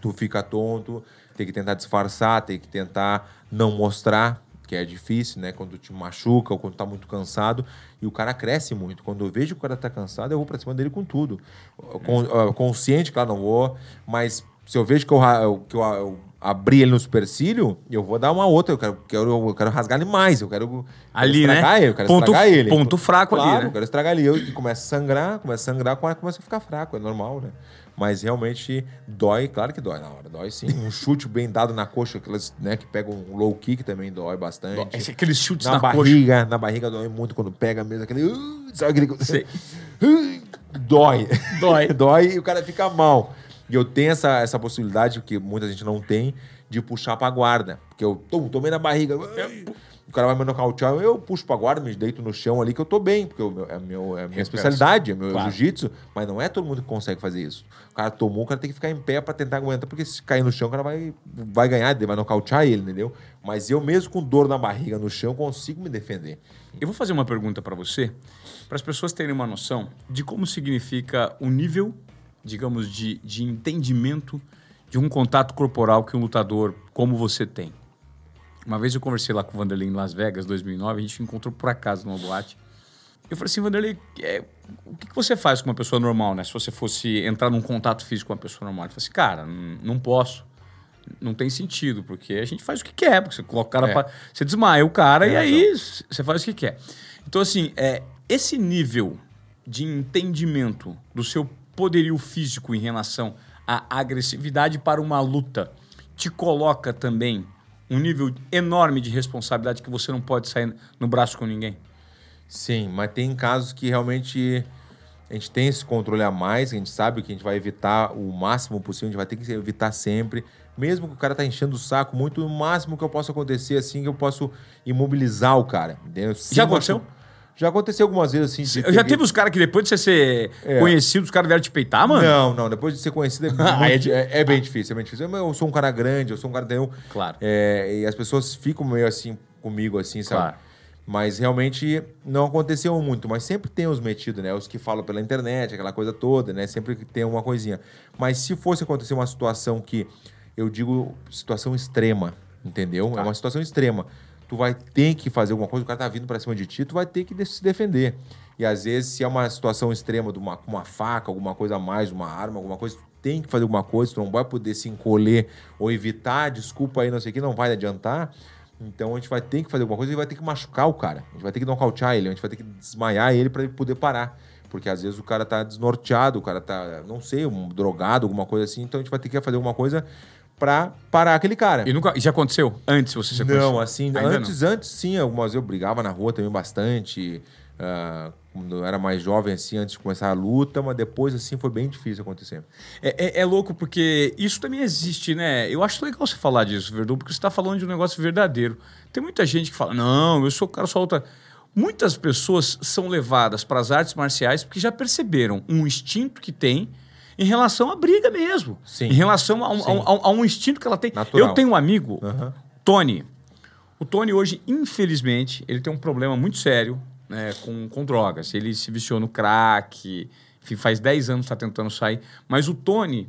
Speaker 2: tu fica tonto, tem que tentar disfarçar, tem que tentar não mostrar, que é difícil, né? Quando te machuca ou quando tá muito cansado, e o cara cresce muito. Quando eu vejo que o cara tá cansado, eu vou pra cima dele com tudo. Con- ah, consciente, claro, não vou, mas se eu vejo que eu, que eu, eu abri ele no supercílio, eu vou dar uma outra, eu quero, quero, eu quero rasgar ele mais, eu quero, quero
Speaker 1: Ali, né?
Speaker 2: estragar ele, eu quero
Speaker 1: Ponto-
Speaker 2: estragar ele.
Speaker 1: ponto fraco ali,
Speaker 2: Claro,
Speaker 1: né?
Speaker 2: eu quero estragar ali. Eu, e começa a sangrar, começa a sangrar, começa a ficar fraco, é normal, né? Mas realmente dói, claro que dói na hora, dói sim. Um chute bem dado na coxa, aquelas, né, que pegam um low kick também dói bastante.
Speaker 1: Esse- Aqueles chutes
Speaker 2: na,
Speaker 1: na, coxa.
Speaker 2: barriga, na barriga dói muito quando pega mesmo aquele. uh, sabe aquele.
Speaker 1: Sei.
Speaker 2: dói.
Speaker 1: Dói.
Speaker 2: dói e o cara fica mal. E eu tenho essa, essa possibilidade, que muita gente não tem, de puxar pra guarda. Porque eu tum, tomei na barriga. ai, O cara vai me nocautear, eu puxo pra guarda, me deito no chão ali que eu tô bem, porque eu- é, meu, é a minha especialidade, é meu
Speaker 1: Claro.
Speaker 2: jiu-jitsu, mas não é todo mundo que consegue fazer isso. O cara tomou, o cara tem que ficar em pé pra tentar aguentar, porque se cair no chão, o cara vai, vai ganhar, vai nocautear ele, entendeu? Mas eu mesmo com dor na barriga no chão, consigo me defender.
Speaker 1: Eu vou fazer uma pergunta para você, para as pessoas terem uma noção de como significa o nível, digamos, de, de entendimento de um contato corporal que um lutador como você tem. Uma vez eu conversei lá com o Vanderlei em Las Vegas, 2009, a gente encontrou por acaso numa boate. Eu falei assim, Vanderlei, é, o que, que você faz com uma pessoa normal, né? Se você fosse entrar num contato físico com uma pessoa normal. Ele falou assim, cara, não posso. Não tem sentido, porque a gente faz o que quer, porque você coloca o cara
Speaker 2: É.
Speaker 1: pra. Você desmaia o cara
Speaker 2: Tem
Speaker 1: e aí s- você faz o que quer. Então, assim, é, esse nível de entendimento do seu poderio físico em relação à agressividade para uma luta te coloca também um nível enorme de responsabilidade que você não pode sair no braço com ninguém.
Speaker 2: Sim, mas tem casos que realmente a gente tem esse controle a mais, a gente sabe que a gente vai evitar o máximo possível, a gente vai ter que evitar sempre. Mesmo que o cara tá enchendo o saco muito, o máximo que eu posso acontecer assim, que eu posso imobilizar o cara. entendeu?
Speaker 1: Já aconteceu?
Speaker 2: Já aconteceu algumas vezes assim. de
Speaker 1: Eu já teve os caras que depois de você ser
Speaker 2: É.
Speaker 1: conhecido, os caras vieram te peitar, mano?
Speaker 2: Não, não, depois de ser conhecido é,
Speaker 1: Ah,
Speaker 2: muito-
Speaker 1: é de-
Speaker 2: é- é bem difícil, é bem difícil. Eu sou um cara grande, eu sou um cara entendeu?
Speaker 1: Claro.
Speaker 2: É, e as pessoas ficam meio assim comigo, assim, sabe?
Speaker 1: Claro.
Speaker 2: Mas realmente não aconteceu muito, mas sempre tem os metidos, né? Os que falam pela internet, aquela coisa toda, né? Sempre tem uma coisinha. Mas se fosse acontecer uma situação que eu digo situação extrema, entendeu?
Speaker 1: Tá.
Speaker 2: É uma situação extrema. Tu vai ter que fazer alguma coisa, o cara tá vindo pra cima de ti, tu vai ter que se defender. E às vezes, se é uma situação extrema de uma, uma faca, alguma coisa a mais, uma arma, alguma coisa, tu tem que fazer alguma coisa, tu não vai poder se encolher ou evitar, desculpa aí, não sei o que, não vai adiantar. Então a gente vai ter que fazer alguma coisa e vai ter que machucar o cara. A gente vai ter que nocautear ele, a gente vai ter que desmaiar ele para ele poder parar. Porque às vezes o cara tá desnorteado, o cara tá, não sei, um drogado, alguma coisa assim. Então a gente vai ter que fazer alguma coisa pra parar aquele cara.
Speaker 1: E nunca, já aconteceu antes você ser
Speaker 2: Não, assim,
Speaker 1: Ainda
Speaker 2: antes, antes sim, algumas eu brigava na rua também bastante. ah, quando eu era mais jovem, assim, antes de começar a luta, mas depois, assim, foi bem difícil acontecer.
Speaker 1: É, é- é louco porque isso também existe, né? Eu acho legal você falar disso, Verdun, porque você está falando de um negócio verdadeiro. Tem muita gente que fala, não, eu sou o cara só luta. Muitas pessoas são levadas para as artes marciais porque já perceberam um instinto que tem em relação à briga mesmo.
Speaker 2: Sim.
Speaker 1: Em relação a um, a a a um instinto que ela tem.
Speaker 2: Natural.
Speaker 1: Eu tenho um amigo,
Speaker 2: Aham.
Speaker 1: Tony. O Tony hoje, infelizmente, ele tem um problema muito sério né, com, com drogas. Ele se viciou no crack, enfim, faz 10 anos está tentando sair. Mas o Tony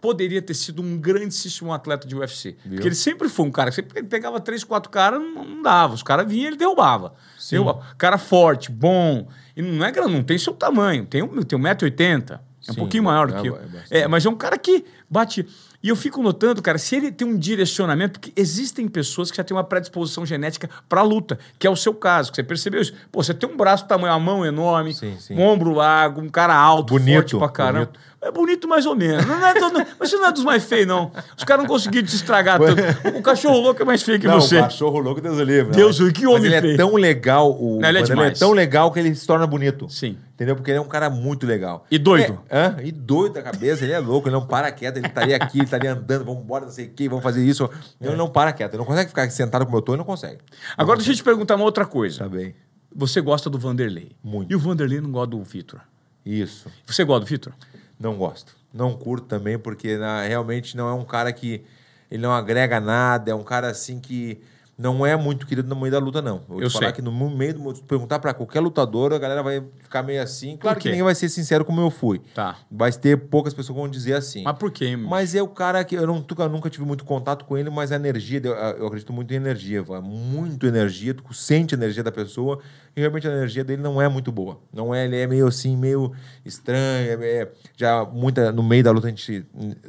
Speaker 1: poderia ter sido um grandíssimo atleta de UFC.
Speaker 2: Viu?
Speaker 1: Porque ele sempre foi um cara que sempre pegava três, quatro caras, não, não dava. Os caras vinham ele derrubava. Derrubava. Cara forte, bom. E não é grande, não tem seu tamanho. Tem, um, tem 1,80m. É um
Speaker 2: Sim,
Speaker 1: pouquinho maior do
Speaker 2: é-
Speaker 1: que eu.
Speaker 2: é.
Speaker 1: É, mas é um cara que bate. E eu fico notando, cara, se ele tem um direcionamento, porque existem pessoas que já têm uma predisposição genética pra luta, que é o seu caso, que você percebeu isso. Pô, você tem um braço tamanho, uma mão enorme,
Speaker 2: Sim, sim.
Speaker 1: um ombro largo, um cara alto,
Speaker 2: Bonito,
Speaker 1: forte pra caramba.
Speaker 2: bonito.
Speaker 1: É bonito mais ou menos. Não é todo- mas você não é dos mais feios, não. Os caras não conseguiram te estragar tanto. O cachorro louco é mais feio que
Speaker 2: não,
Speaker 1: você.
Speaker 2: o cachorro louco, Deus o livre.
Speaker 1: Deus o- que
Speaker 2: mas
Speaker 1: homem
Speaker 2: ele é
Speaker 1: feio.
Speaker 2: tão legal, o
Speaker 1: Não, ele é demais.
Speaker 2: é tão legal que ele se torna bonito.
Speaker 1: Sim.
Speaker 2: Entendeu? Porque ele é um cara muito legal.
Speaker 1: E doido.
Speaker 2: É? E doido da cabeça, ele é louco, ele não para quieto, ele estaria aqui, ele estaria andando, vamos embora, não sei o quê, vamos fazer isso. Ele não para quieto, ele não consegue ficar sentado como eu tô, ele não consegue.
Speaker 1: Agora deixa eu te perguntar uma outra coisa.
Speaker 2: Tá bem.
Speaker 1: Você gosta do Vanderlei.
Speaker 2: Muito.
Speaker 1: E o Vanderlei não gosta do Vitor.
Speaker 2: Isso.
Speaker 1: Você gosta do Vitor?
Speaker 2: Não gosto. Não curto também, porque na- realmente não é um cara que. Ele não agrega nada, é um cara assim que não é muito querido no meio da luta, não. Vou
Speaker 1: Eu
Speaker 2: te falar
Speaker 1: sei.
Speaker 2: que no meio do. se perguntar pra qualquer lutador, a galera vai ficar meio assim. Claro que ninguém vai ser sincero como eu fui.
Speaker 1: Tá.
Speaker 2: Vai ter poucas pessoas que vão dizer assim.
Speaker 1: Mas por quê?
Speaker 2: Mas é o cara que eu, não, eu nunca tive muito contato com ele, mas a energia, eu acredito muito em energia, é muito energia, tu sente a energia da pessoa e realmente a energia dele não é muito boa. Não é, ele é meio assim, meio estranho, é- é- já muita no meio da luta a gente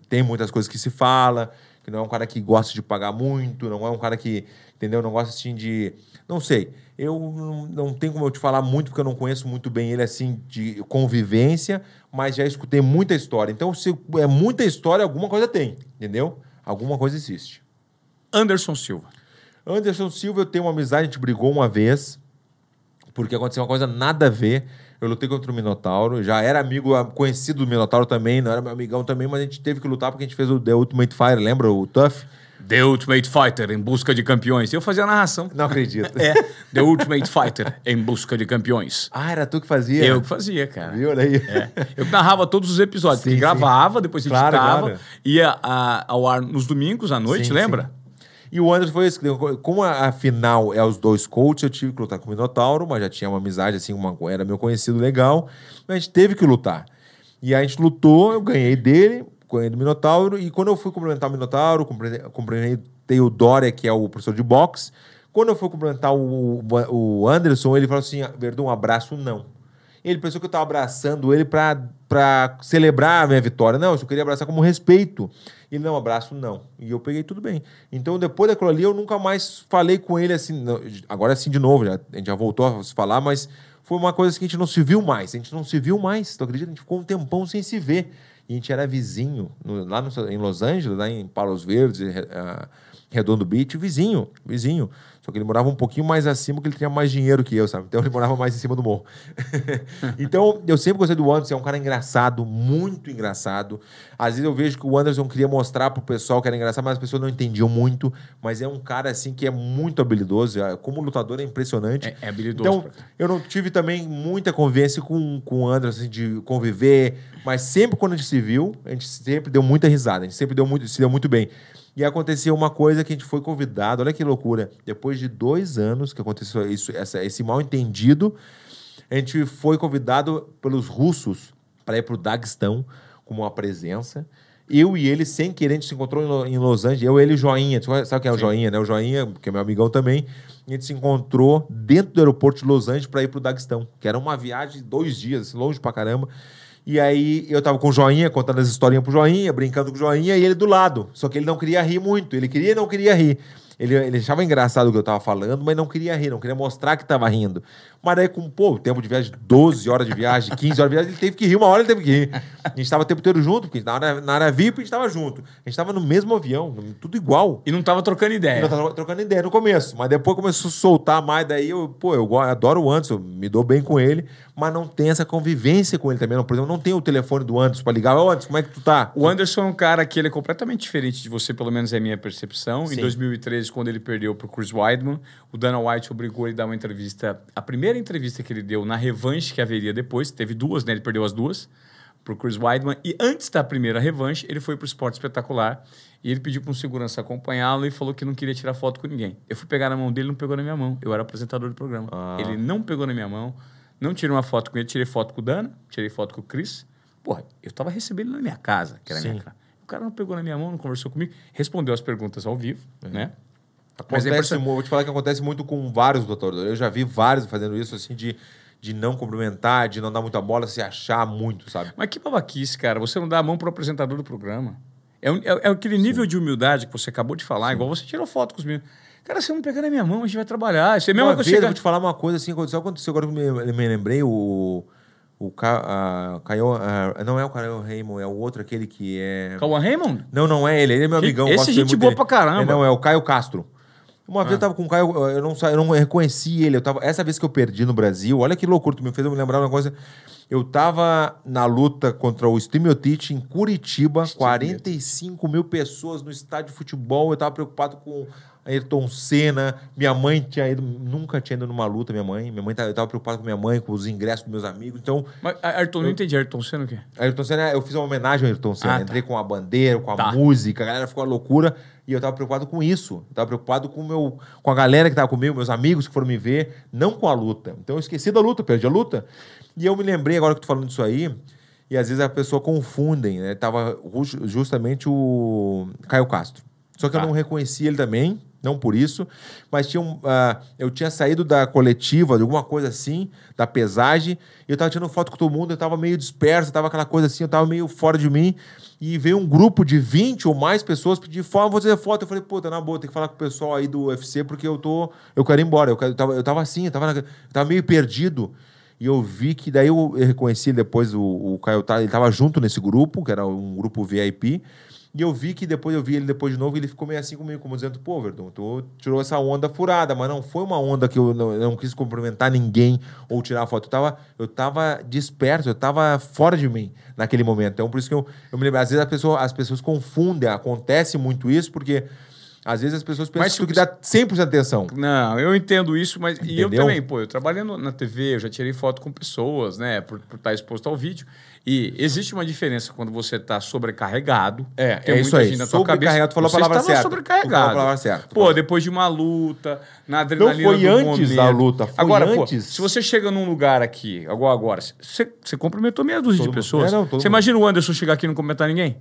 Speaker 2: tem muitas coisas que se fala, que não é um cara que gosta de pagar muito, não é um cara que, entendeu, não gosta assim de, não sei. Eu não, não tenho como eu te falar muito porque eu não conheço muito bem ele assim de convivência, mas já escutei muita história. Então, se é muita história, alguma coisa tem, entendeu? Alguma coisa existe.
Speaker 1: Anderson Silva.
Speaker 2: Anderson Silva, eu tenho uma amizade, a gente brigou uma vez, porque aconteceu uma coisa nada a ver. Eu lutei contra o Minotauro, já era amigo, conhecido do Minotauro também, não era meu amigão também, mas a gente teve que lutar porque a gente fez o The Ultimate Fire, lembra? O Tough?
Speaker 1: The Ultimate Fighter em busca de campeões. Eu fazia a narração.
Speaker 2: Não acredito.
Speaker 1: É, The Ultimate Fighter em busca de campeões.
Speaker 2: Ah, era tu que fazia?
Speaker 1: Eu que fazia, cara.
Speaker 2: Viu? Olha aí.
Speaker 1: É. Eu que narrava todos os episódios,
Speaker 2: Sim,
Speaker 1: gravava, depois
Speaker 2: Claro,
Speaker 1: editava,
Speaker 2: claro.
Speaker 1: ia a- ao ar nos domingos à noite,
Speaker 2: Sim,
Speaker 1: lembra?
Speaker 2: sim. E o Anderson foi esse. Como a, a final é os dois coaches, eu tive que lutar com o Minotauro, mas já tinha uma amizade, assim, uma, era meu conhecido legal. Mas a gente teve que lutar. E a gente lutou, eu ganhei dele, do Minotauro. E quando eu fui cumprimentar o Minotauro, cumprimentei, o Dória, que é o professor de boxe. Quando eu fui cumprimentar o, o Anderson, ele falou assim: Verdun, um abraço não. Ele pensou que eu estava abraçando ele para celebrar a minha vitória. Não, eu só queria abraçar como respeito. Ele, não, abraço, não. E eu peguei tudo bem. Então, depois daquilo ali, eu nunca mais falei com ele assim. agora sim, de novo, já, a gente já voltou a se falar, mas foi uma coisa que a gente não se viu mais. A gente não se viu mais. Tu acredita? A gente ficou um tempão sem se ver. E a gente era vizinho, no- lá no- em Los Angeles, lá em Palos Verdes, ah, Redondo Beach, vizinho, vizinho. Só que ele morava um pouquinho mais acima, porque ele tinha mais dinheiro que eu, sabe? Então ele morava mais em cima do morro. então eu sempre gostei do Anderson, é um cara engraçado, muito engraçado. Às vezes eu vejo que o Anderson queria mostrar pro pessoal que era engraçado, mas as pessoas não entendiam muito. Mas é um cara, assim, que é muito habilidoso. Como lutador é impressionante.
Speaker 1: É- é habilidoso
Speaker 2: Então, eu não tive também muita convivência com, com o Anderson, assim, de conviver, mas sempre quando a gente se viu, a gente sempre deu muita risada, a gente sempre deu muito, se deu muito bem. E aconteceu uma coisa que a gente foi convidado, olha que loucura, depois de dois anos que aconteceu isso, essa, esse mal entendido, a gente foi convidado pelos russos para ir para o Daguestão como uma presença. Eu e ele, sem querer, a gente se encontrou em Lo- em Los Angeles. Eu, ele e o Joinha. Sabe quem é o Joinha, né? O Joinha, que é meu amigão também. A gente se encontrou dentro do aeroporto de Los Angeles para ir para o Daguestão, que era uma viagem de dois dias, longe pra caramba. E aí eu tava com o Joinha, contando as historinhas pro Joinha, brincando com o Joinha, e ele do lado. Só que ele não queria rir muito. Ele queria e não queria rir. Ele, ele achava engraçado o que eu tava falando, mas não queria rir, não queria mostrar que tava rindo. Mas daí, com pô, tempo de viagem, 12 horas de viagem, 15 horas de viagem, ele teve que rir, uma hora ele teve que rir. A gente tava o tempo inteiro junto, porque na área, na área VIP a gente tava junto. A gente tava no mesmo avião, tudo igual.
Speaker 1: E não tava trocando
Speaker 2: E
Speaker 1: ideia.
Speaker 2: nós tava trocando ideia no começo, mas depois começou a soltar mais, daí eu, pô, eu adoro o Anderson, me dou bem com ele, mas não tem essa convivência com ele também. Não, por exemplo, não tem o telefone do Anderson pra ligar. Ô, Anderson, como é que tu tá?
Speaker 1: O Anderson é um cara que ele é completamente diferente de você, pelo menos é a minha percepção. Em
Speaker 2: Sim.
Speaker 1: 2013, quando ele perdeu pro Chris Weidman, o Dana White obrigou ele a dar uma entrevista. A primeira entrevista que ele deu na revanche que haveria depois, teve duas, né? Ele perdeu as duas pro Chris Weidman. E antes da primeira revanche, ele foi pro Esporte Espetacular e ele pediu para um segurança acompanhá-lo e falou que não queria tirar foto com ninguém. Eu fui pegar na mão dele, não pegou na minha mão. Eu era apresentador do programa.
Speaker 2: Ah.
Speaker 1: Ele não pegou na minha mão, não tirei uma foto com ele, tirei foto com o Dana, tirei foto com o Chris. Porra, eu tava recebendo ele na minha casa, que era a minha
Speaker 2: Sim.
Speaker 1: casa. O cara não pegou na minha mão, não conversou comigo, respondeu as perguntas ao vivo, né? Mas é
Speaker 2: Acontece, mu- vou te falar que acontece muito com vários doutores. Eu já vi vários fazendo isso, assim, de, de não cumprimentar, de não dar muita bola, se achar muito, sabe?
Speaker 1: Mas que babaquice, cara. Você não dá a mão pro apresentador do programa. É, é- é aquele nível de humildade que você acabou de falar, igual você tirou foto com os meninos. Cara, você não pegar na minha mão, a gente vai trabalhar. Isso é a mesma
Speaker 2: Uma vez, eu
Speaker 1: chegar...
Speaker 2: vou te falar uma coisa assim, aconteceu, aconteceu agora que eu me, me lembrei, o... O Ca, a, Caio, não é o Caio Raymond, é o outro, aquele que é...
Speaker 1: Cauã Raymond?
Speaker 2: Não, não é ele, ele é meu amigão.
Speaker 1: esse é gente boa
Speaker 2: dele.
Speaker 1: pra caramba.
Speaker 2: É, não, é o Caio Castro. Uma
Speaker 1: Ah.
Speaker 2: vez eu tava com o Caio, eu não, eu não reconheci ele. Eu tava, essa vez que eu perdi no Brasil, olha que loucura, tu me fez eu me lembrar uma coisa. Eu tava na luta contra o Stimiotite em Curitiba, 45 mil pessoas no estádio de futebol. Eu tava preocupado com Ayrton Senna. Minha mãe tinha ido, nunca tinha ido numa luta, minha mãe. Minha mãe tava, eu tava preocupado com minha mãe, com os ingressos dos meus amigos. Então,
Speaker 1: Mas, Ayrton, não entendi. Ayrton Senna o quê?
Speaker 2: Ayrton Senna, eu fiz uma homenagem ao Ayrton Senna.
Speaker 1: Ah, tá.
Speaker 2: Entrei com a bandeira, com a
Speaker 1: Tá.
Speaker 2: música, a galera ficou loucura. E eu tava preocupado com isso. Eu tava preocupado com, meu, com a galera que tava comigo, meus amigos que foram me ver, não com a luta. Então eu esqueci da luta, perdi a luta. E eu me lembrei, agora que eu tô falando disso aí, e às vezes a pessoa confundem, né? Tava ju- justamente o Caio Castro. Só que
Speaker 1: Tá.
Speaker 2: eu não reconheci ele também, não por isso, mas tinha um, ah, eu tinha saído da coletiva, de alguma coisa assim, da pesagem, e eu tava tirando foto com todo mundo, eu tava meio disperso, tava aquela coisa assim, eu tava meio fora de mim, e veio um grupo de 20 ou mais pessoas pedir foto, vou fazer foto. Eu falei, puta, na boa, tem que falar com o pessoal aí do UFC, porque eu tô. Eu quero ir embora. Eu, quero- eu, tava, eu tava assim, eu tava, na- eu tava meio perdido. E eu vi que daí eu, reconheci depois o, o Caio, ele tava junto nesse grupo, que era um grupo VIP. E eu vi que depois eu vi ele depois de novo, ele ficou meio assim comigo, como dizendo, pô, Verdão, tu tirou essa onda furada, mas não foi uma onda que eu não, eu não quis cumprimentar ninguém ou tirar foto. Eu tava, eu tava disperso, eu tava fora de mim naquele momento. Então, por isso que eu, eu me lembro, às vezes pessoa, as pessoas confundem, acontece muito isso, porque às vezes as pessoas pensam
Speaker 1: Mas
Speaker 2: que tu que dá 100% de atenção.
Speaker 1: Não, eu entendo isso, mas e eu
Speaker 2: Entendeu?
Speaker 1: também, pô, eu trabalhando na TV, eu já tirei foto com pessoas, né, por, por estar exposto ao vídeo. E existe uma diferença quando você está sobrecarregado.
Speaker 2: É,
Speaker 1: tem
Speaker 2: é isso aí.
Speaker 1: na.
Speaker 2: Sobrecarregado, tu falou a
Speaker 1: você
Speaker 2: palavra certa. Tu falou
Speaker 1: sobrecarregado.
Speaker 2: a palavra certa.
Speaker 1: Pô, depois de uma luta, na adrenalina
Speaker 2: foi
Speaker 1: do
Speaker 2: antes
Speaker 1: momento.
Speaker 2: da luta, foi
Speaker 1: agora, pô,
Speaker 2: antes.
Speaker 1: se você chega num lugar aqui, agora, agora você, você cumprimentou meia dúzia
Speaker 2: Todo
Speaker 1: de
Speaker 2: mundo.
Speaker 1: pessoas.
Speaker 2: É, não,
Speaker 1: você
Speaker 2: mundo.
Speaker 1: imagina o Anderson chegar aqui e não cumprimentar ninguém?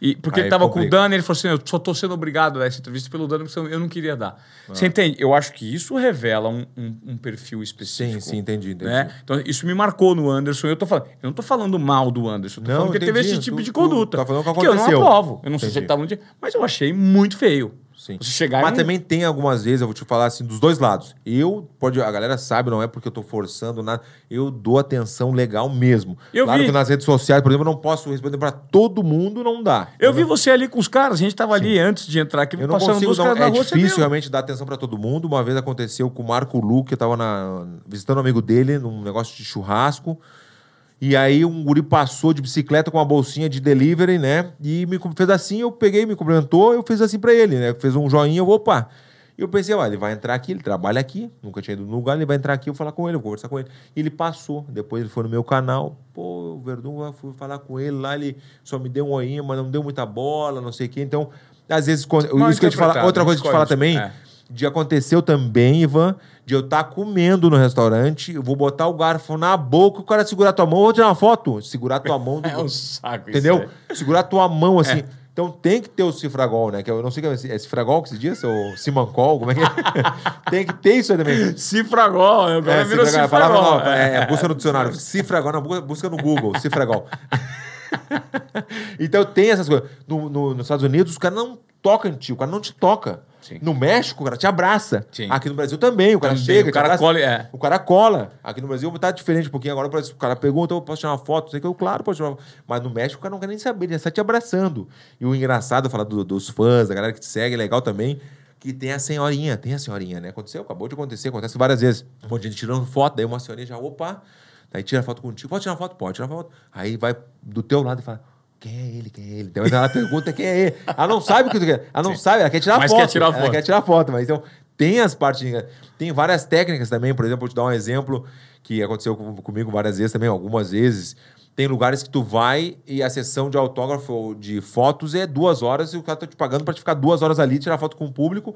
Speaker 1: E, porque
Speaker 2: Aí
Speaker 1: ele tava com o. Dani, ele falou assim: eu só tô sendo obrigado a dar essa entrevista pelo Dani, porque eu não queria dar. Você entende? Eu acho que isso revela um, um- um perfil específico.
Speaker 2: Sim, sim, entendi, entendi.
Speaker 1: Né? Então, isso me marcou no Anderson. Eu, tô falando, eu não tô falando mal do Anderson, eu tô
Speaker 2: Não,
Speaker 1: falando que ele teve
Speaker 2: entendi.
Speaker 1: esse tipo
Speaker 2: Tu-
Speaker 1: de
Speaker 2: tu
Speaker 1: conduta.
Speaker 2: tá falando que
Speaker 1: que eu não aprovo. Eu não sei se
Speaker 2: Entendi.
Speaker 1: ele tava no dia, mas eu achei muito feio.
Speaker 2: Sim.
Speaker 1: Você chegar
Speaker 2: Mas
Speaker 1: e-
Speaker 2: também tem algumas vezes, eu vou te falar assim, dos dois lados. Eu, pode, a galera sabe, não é porque eu tô forçando nada, eu dou atenção legal mesmo.
Speaker 1: Eu
Speaker 2: claro
Speaker 1: vi.
Speaker 2: que nas redes sociais, por exemplo, eu não posso responder pra todo mundo, não dá.
Speaker 1: Eu vi você ali com os caras, a gente tava ali antes de entrar aqui,
Speaker 2: Eu não
Speaker 1: passando
Speaker 2: consigo, não, é difícil realmente dar atenção pra todo mundo. Uma vez aconteceu com o Marco Lu, que eu tava na, visitando um amigo dele num negócio de churrasco. E aí um guri passou de bicicleta com uma bolsinha de delivery, né? E me fez assim, eu peguei, me cumprimentou, eu fiz assim pra ele, né? Fez um joinha, eu, opa. E eu pensei, ó, ele vai entrar aqui, ele trabalha aqui, nunca tinha ido no lugar, ele vai entrar aqui, eu vou falar com ele, vou conversar com ele. E ele passou, depois ele foi no meu canal, pô, o Verdun, eu fui falar com ele lá, ele só me deu um oinha, mas não deu muita bola, não sei o quê. Então, às vezes, isso que eu te falar, outra coisa que eu te falar também.
Speaker 1: É.
Speaker 2: de aconteceu também, Ivan, de eu estar comendo no restaurante, eu vou botar o garfo na boca, o cara segurar tua mão, eu vou tirar uma foto, segurar tua mão, do-
Speaker 1: É um saco
Speaker 2: entendeu?
Speaker 1: isso aí.
Speaker 2: Segurar tua mão assim.
Speaker 1: É.
Speaker 2: Então tem que ter o cifragol, né? Que eu não sei o que é, é cifragol que se diz, ou simancol, como é que é? tem que ter isso aí também.
Speaker 1: Cifragol, agora
Speaker 2: É,
Speaker 1: virou
Speaker 2: cifragol, palavra é, é, busca no dicionário. Cifragol, não, bu- busca no Google, cifragol. então tem essas coisas. No- no- nos Estados Unidos, os caras não tocam em ti, o cara não te toca.
Speaker 1: Sim.
Speaker 2: No México, o cara te abraça.
Speaker 1: Sim.
Speaker 2: Aqui no Brasil também, o cara
Speaker 1: Também,
Speaker 2: chega,
Speaker 1: o cara
Speaker 2: abraça.
Speaker 1: cola, é.
Speaker 2: O cara cola. Aqui no Brasil tá diferente um pouquinho. Agora o cara pergunta, eu posso tirar uma foto? Sei que eu, claro, posso tirar uma foto. Mas no México o cara não quer nem saber, ele já está te abraçando. E o engraçado, falar do- dos fãs, da galera que te segue, é legal também, que tem a senhorinha, tem a senhorinha, né? Aconteceu, acabou de acontecer, acontece várias vezes. Um monte de gente tirando foto, daí uma senhorinha já, opa, daí tira foto contigo, pode tirar foto? Pode tirar foto. Aí vai do teu lado e fala, quem é ele? Quem é ele? Então ela pergunta quem é ele. Ela não sabe o que tu quer. Ela não sabe, ela quer tirar
Speaker 1: Mas
Speaker 2: foto.
Speaker 1: quer tirar
Speaker 2: Ela
Speaker 1: foto.
Speaker 2: quer tirar foto, mas então tem as partes. de- Tem várias técnicas também, por exemplo, vou te dar um exemplo que aconteceu com- comigo várias vezes também, algumas vezes. Tem lugares que tu vai e a sessão de autógrafo ou de fotos é duas horas e o cara tá te pagando para te ficar duas horas ali, tirar foto com o público.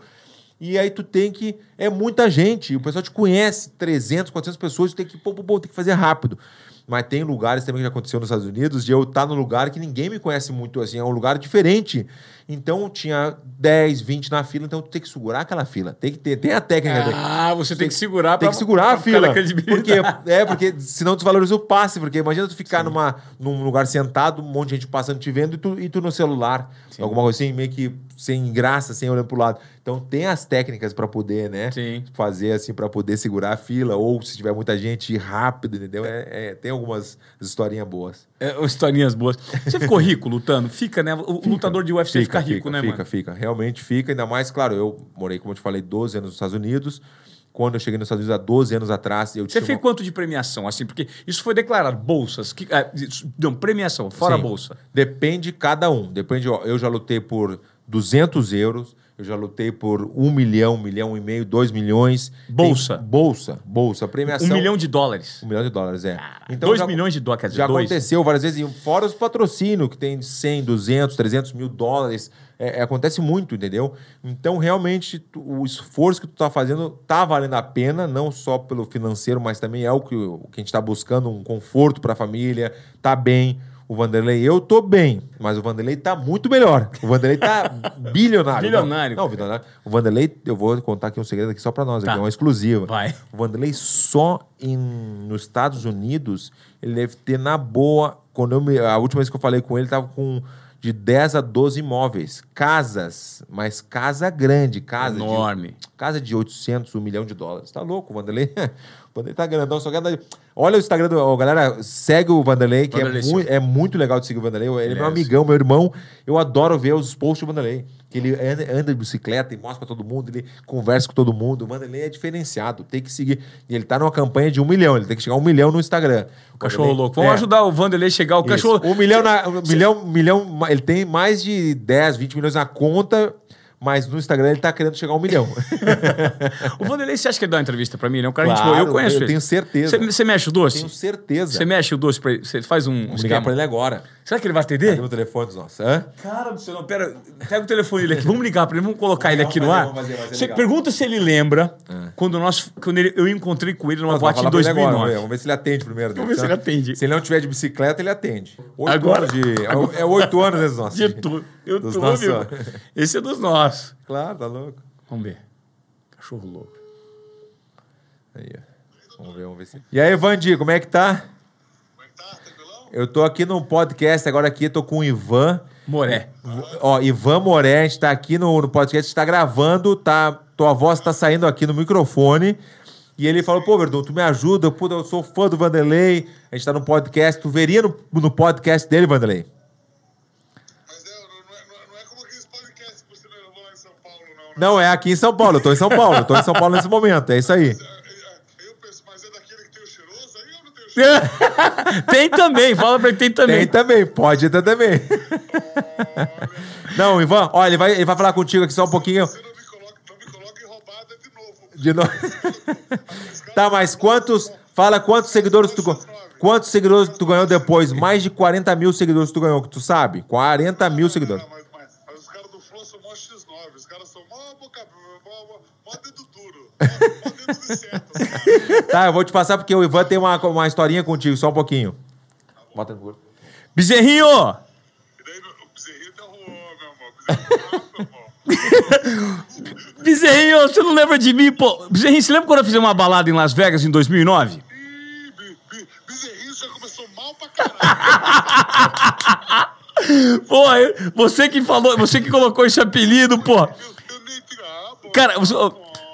Speaker 2: E aí tu tem que. É muita gente, o pessoal te conhece, 300, 400 pessoas, tu tem que, pô, pô, pô, tem que fazer rápido. Mas tem lugares também que já aconteceu nos Estados Unidos de eu estar no lugar que ninguém me conhece muito, assim, é um lugar diferente. Então tinha 10, 20 na fila, então tu tem que segurar aquela fila. Tem que ter, tem a técnica.
Speaker 1: Ah, você tem que segurar
Speaker 2: Tem
Speaker 1: pra-
Speaker 2: que segurar a
Speaker 1: pra ficar
Speaker 2: fila. Porque, é, porque senão desvaloriza o passe. Porque imagina tu ficar numa, num lugar sentado, um monte de gente passando te vendo e tu, e tu no celular. Alguma coisa assim, meio que sem graça, sem olhando pro lado. Então tem as técnicas pra poder, né?
Speaker 1: Sim.
Speaker 2: Fazer assim, pra poder segurar a fila. Ou se tiver muita gente, ir rápido, entendeu? É, é- tem algumas historinhas boas.
Speaker 1: É, historinhas boas. Você ficou rico lutando? Fica, né? O lutador de UFC fica, rico, né,
Speaker 2: fica,
Speaker 1: mano?
Speaker 2: Fica, realmente fica. Ainda mais, claro, eu morei, como eu te falei, 12 anos nos Estados Unidos. Quando eu cheguei nos Estados Unidos há 12 anos atrás, eu
Speaker 1: Você
Speaker 2: tinha
Speaker 1: fez
Speaker 2: uma-
Speaker 1: quanto de premiação, assim? Porque isso foi declarado, bolsas. Que, ah, isso- não, premiação, fora
Speaker 2: Sim.
Speaker 1: bolsa.
Speaker 2: Depende de cada um. Depende, ó, eu já lutei por 200 euros, eu já lutei por 1 milhão, 1 milhão e meio, 2 milhões.
Speaker 1: Bolsa.
Speaker 2: Tem bolsa, bolsa, premiação.
Speaker 1: Um milhão de dólares.
Speaker 2: Um milhão de dólares, é.
Speaker 1: dois
Speaker 2: já-
Speaker 1: milhões de dólares,
Speaker 2: Já
Speaker 1: dois.
Speaker 2: aconteceu várias vezes, e fora os patrocínios, que tem 100, 200, 300 mil dólares. É, é, acontece muito, entendeu? Então, realmente, tu- o esforço que tu tá fazendo tá valendo a pena, não só pelo financeiro, mas também é o que, o que a gente tá buscando, um conforto para a família, tá bem. O Vanderlei, eu tô bem, mas o Vanderlei tá muito melhor. O Vanderlei tá bilionário.
Speaker 1: Bilionário.
Speaker 2: Não, não, bilionário. O Vanderlei, eu vou contar aqui um segredo aqui só para nós,
Speaker 1: Tá.
Speaker 2: aqui, é uma exclusiva.
Speaker 1: Vai.
Speaker 2: O Vanderlei só em, nos Estados Unidos, ele deve ter na boa. Quando eu me, a última vez que eu falei com ele, tava com de 10 a 12 imóveis. Casas, mas casa grande, casa de-
Speaker 1: Enorme.
Speaker 2: Casa de 800, 1 milhão de dólares. Tá louco, o Vanderlei? o Vanderlei tá grandão, só quer. Olha o Instagram do... ó, galera, segue o Vanderlei, que
Speaker 1: Vanderlei
Speaker 2: é, muito, é muito legal de seguir o Vanderlei. Ele é meu
Speaker 1: Yes.
Speaker 2: amigão, meu irmão. Eu adoro ver os posts do Vanderlei. Que ele anda, de bicicleta e mostra pra todo mundo, ele conversa com todo mundo. O Vanderlei é diferenciado, tem que seguir. E ele tá numa campanha de um milhão, ele tem que chegar a um milhão no Instagram.
Speaker 1: O cachorro
Speaker 2: Vanderlei-
Speaker 1: louco. Vamos
Speaker 2: É.
Speaker 1: ajudar o Vanderlei a chegar. O
Speaker 2: Isso.
Speaker 1: cachorro.
Speaker 2: Um milhão, na, um milhão, milhão, ele tem mais de 10, 20 milhões na conta, mas no Instagram ele tá querendo chegar a um milhão.
Speaker 1: O Vanderlei, você acha que ele dá uma entrevista pra mim? Ele é um cara gente
Speaker 2: Claro,
Speaker 1: boa. Eu conheço
Speaker 2: eu
Speaker 1: ele.
Speaker 2: tenho certeza.
Speaker 1: Você, mexe o doce?
Speaker 2: Tenho certeza.
Speaker 1: Você mexe o doce pra ele? Você faz um
Speaker 2: Vou
Speaker 1: esquema?
Speaker 2: ligar pra ele agora.
Speaker 1: Será que ele vai atender?
Speaker 2: o telefone dos nossos? Hã?
Speaker 1: Cara do céu, não, pera. Pega o telefone dele aqui. Vamos ligar pra ele, vamos colocar ele aqui no
Speaker 2: fazer,
Speaker 1: ar.
Speaker 2: fazer, vai ser
Speaker 1: Você
Speaker 2: legal.
Speaker 1: pergunta se ele lembra quando, nós, quando ele- eu encontrei com ele numa
Speaker 2: Nós
Speaker 1: boate em
Speaker 2: vamos falar pra ele
Speaker 1: 2009.
Speaker 2: agora, vamos ver se ele atende primeiro.
Speaker 1: Vamos ver se ele atende.
Speaker 2: Se ele não tiver de bicicleta, ele atende. Oito
Speaker 1: Agora-
Speaker 2: de... é- É oito anos, né, dos nossos?
Speaker 1: De tudo. Eu
Speaker 2: Dos
Speaker 1: tô,
Speaker 2: nossos.
Speaker 1: meu. Esse é dos nossos.
Speaker 2: Claro, tá louco.
Speaker 1: Vamos ver. Cachorro louco.
Speaker 2: Aí, ó. Vamos ver, vamos ver se... E aí, Vandi, como é que tá?
Speaker 3: Como é que tá? Tranquilão?
Speaker 2: Eu tô aqui no podcast, agora aqui tô com o Ivan.
Speaker 1: Moré.
Speaker 2: Ó, Ivan Moré, a gente tá aqui no, no podcast, a gente tá gravando, tá, tua voz tá saindo aqui no microfone. E ele falou, pô, Verdun, tu me ajuda, eu, puta, eu sou fã do Vanderlei, a gente tá no podcast, tu veria no, no podcast dele, Vanderlei?
Speaker 3: Mas é, não, não, é, não é- não é como aqueles podcasts que você levou lá em São Paulo, não. Né?
Speaker 2: Não, é aqui em São Paulo, eu tô em São Paulo, eu tô em São Paulo nesse momento, é isso aí.
Speaker 3: É, é, é, Eu penso, mas é daquele que tem o cheiroso aí ou não tem
Speaker 1: também, fala pra ele, tem também.
Speaker 2: Tem também, pode ter também. Não, Ivan, olha, ele vai, ele vai falar contigo aqui só um pouquinho.
Speaker 3: Você não me coloca, não me coloca em roubada de novo.
Speaker 2: De novo. Tá, mas quantos. Fala quantos seguidores tu. Quantos seguidores tu ganhou depois? Mais de 40 mil seguidores tu ganhou, que tu sabe? 40 mil seguidores.
Speaker 3: Não, mas, mas, mas os caras do Flow são mó X9, os caras são mó boca, mó, mó, mó dedo duro, mó, mó dedo de seta, sabe?
Speaker 2: Tá, eu vou te passar porque o Ivan tem uma, uma historinha contigo, só um pouquinho. Bota no
Speaker 1: Bezerrinho!
Speaker 3: E daí o bezerrinho tá rolando, meu amor. Bezerrinho,
Speaker 1: você não lembra de mim, pô? Bezerrinho, você lembra quando eu fiz uma balada em Las Vegas em 2009?
Speaker 3: Ih, be- be- bezerrinho já começou mal pra caralho.
Speaker 1: Pô, você que falou, você que colocou esse apelido, pô.
Speaker 3: Ah.
Speaker 1: Cara, você- ô,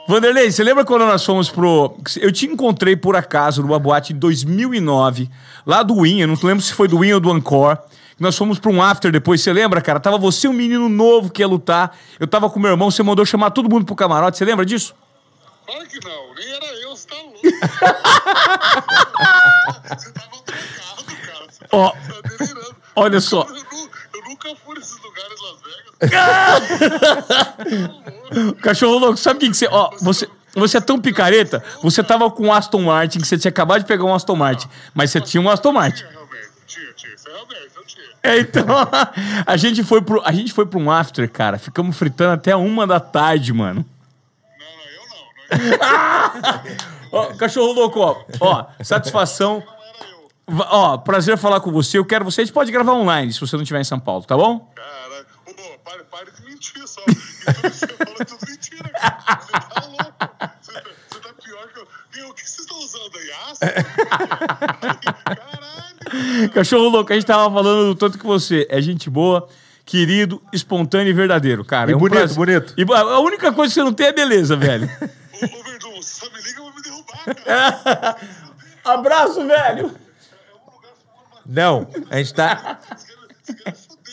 Speaker 1: Vanderlei, você lembra quando nós fomos pro. Eu te encontrei por acaso numa boate em 2009, lá do Win, eu não lembro se foi do Win ou do Encore. Nós fomos pra um after depois, você lembra, cara? Tava você um menino novo que ia lutar. Eu tava com meu irmão, você mandou chamar todo mundo pro camarote, você lembra disso?
Speaker 3: Claro que não, nem era eu, você tá louco. você tava trocado, cara. Você
Speaker 1: Ó,
Speaker 3: tá delirando.
Speaker 1: olha só.
Speaker 3: Eu, nunca fui nesses lugares Las Vegas.
Speaker 1: Cachorro louco, sabe o que, que você. Ó, você. Você é tão picareta, você tava com um Aston Martin, que você tinha acabado de pegar um Aston Martin, mas você tinha um Aston Martin.
Speaker 3: Tinha. Tinha. Isso é realmente, eu tinha.
Speaker 1: É, então, a gente foi pro, a gente foi pra um after, cara. Ficamos fritando até uma da tarde, mano.
Speaker 3: Não, não, eu não. Não, eu
Speaker 1: Ó, cachorro louco, ó. Ó, satisfação.
Speaker 3: não era eu.
Speaker 1: Va- Ó, prazer falar com você. Eu quero você. A gente pode gravar online se você não estiver em São Paulo, tá bom?
Speaker 3: Cara, ô, pare, pare de mentir só. E que você fala tudo mentira, cara. Você tá louco. Você tá, você tá pior que eu. Meu, o que vocês estão usando aí? Aço? Caralho.
Speaker 1: Cachorro louco, a gente tava falando do tanto que você é gente boa, querido, espontâneo e verdadeiro, cara.
Speaker 2: E
Speaker 1: é um
Speaker 2: bonito,
Speaker 1: prazer.
Speaker 2: bonito.
Speaker 1: E a única coisa que você não tem é beleza, velho.
Speaker 3: Ô, ô Verdun, você só me liga pra me derrubar, cara.
Speaker 1: Abraço, velho.
Speaker 2: Não, a gente tá.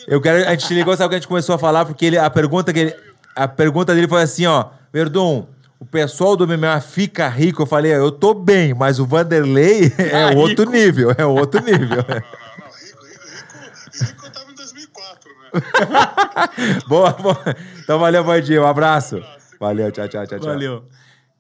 Speaker 2: Eu quero. A gente te ligou, sabe o que a gente começou a falar? Porque ele, a pergunta que ele. A pergunta dele foi assim, ó. Verdun, o pessoal do MMA fica rico. Eu falei, eu tô bem, mas o Vanderlei é
Speaker 1: Ah,
Speaker 2: outro
Speaker 1: rico.
Speaker 2: nível. É outro nível.
Speaker 3: Não, não, rico, rico, rico. Rico eu tava em 2004, né?
Speaker 2: boa, boa. Então valeu, Vandinho. Um abraço. Valeu, tchau, tchau, tchau, tchau.
Speaker 1: Valeu.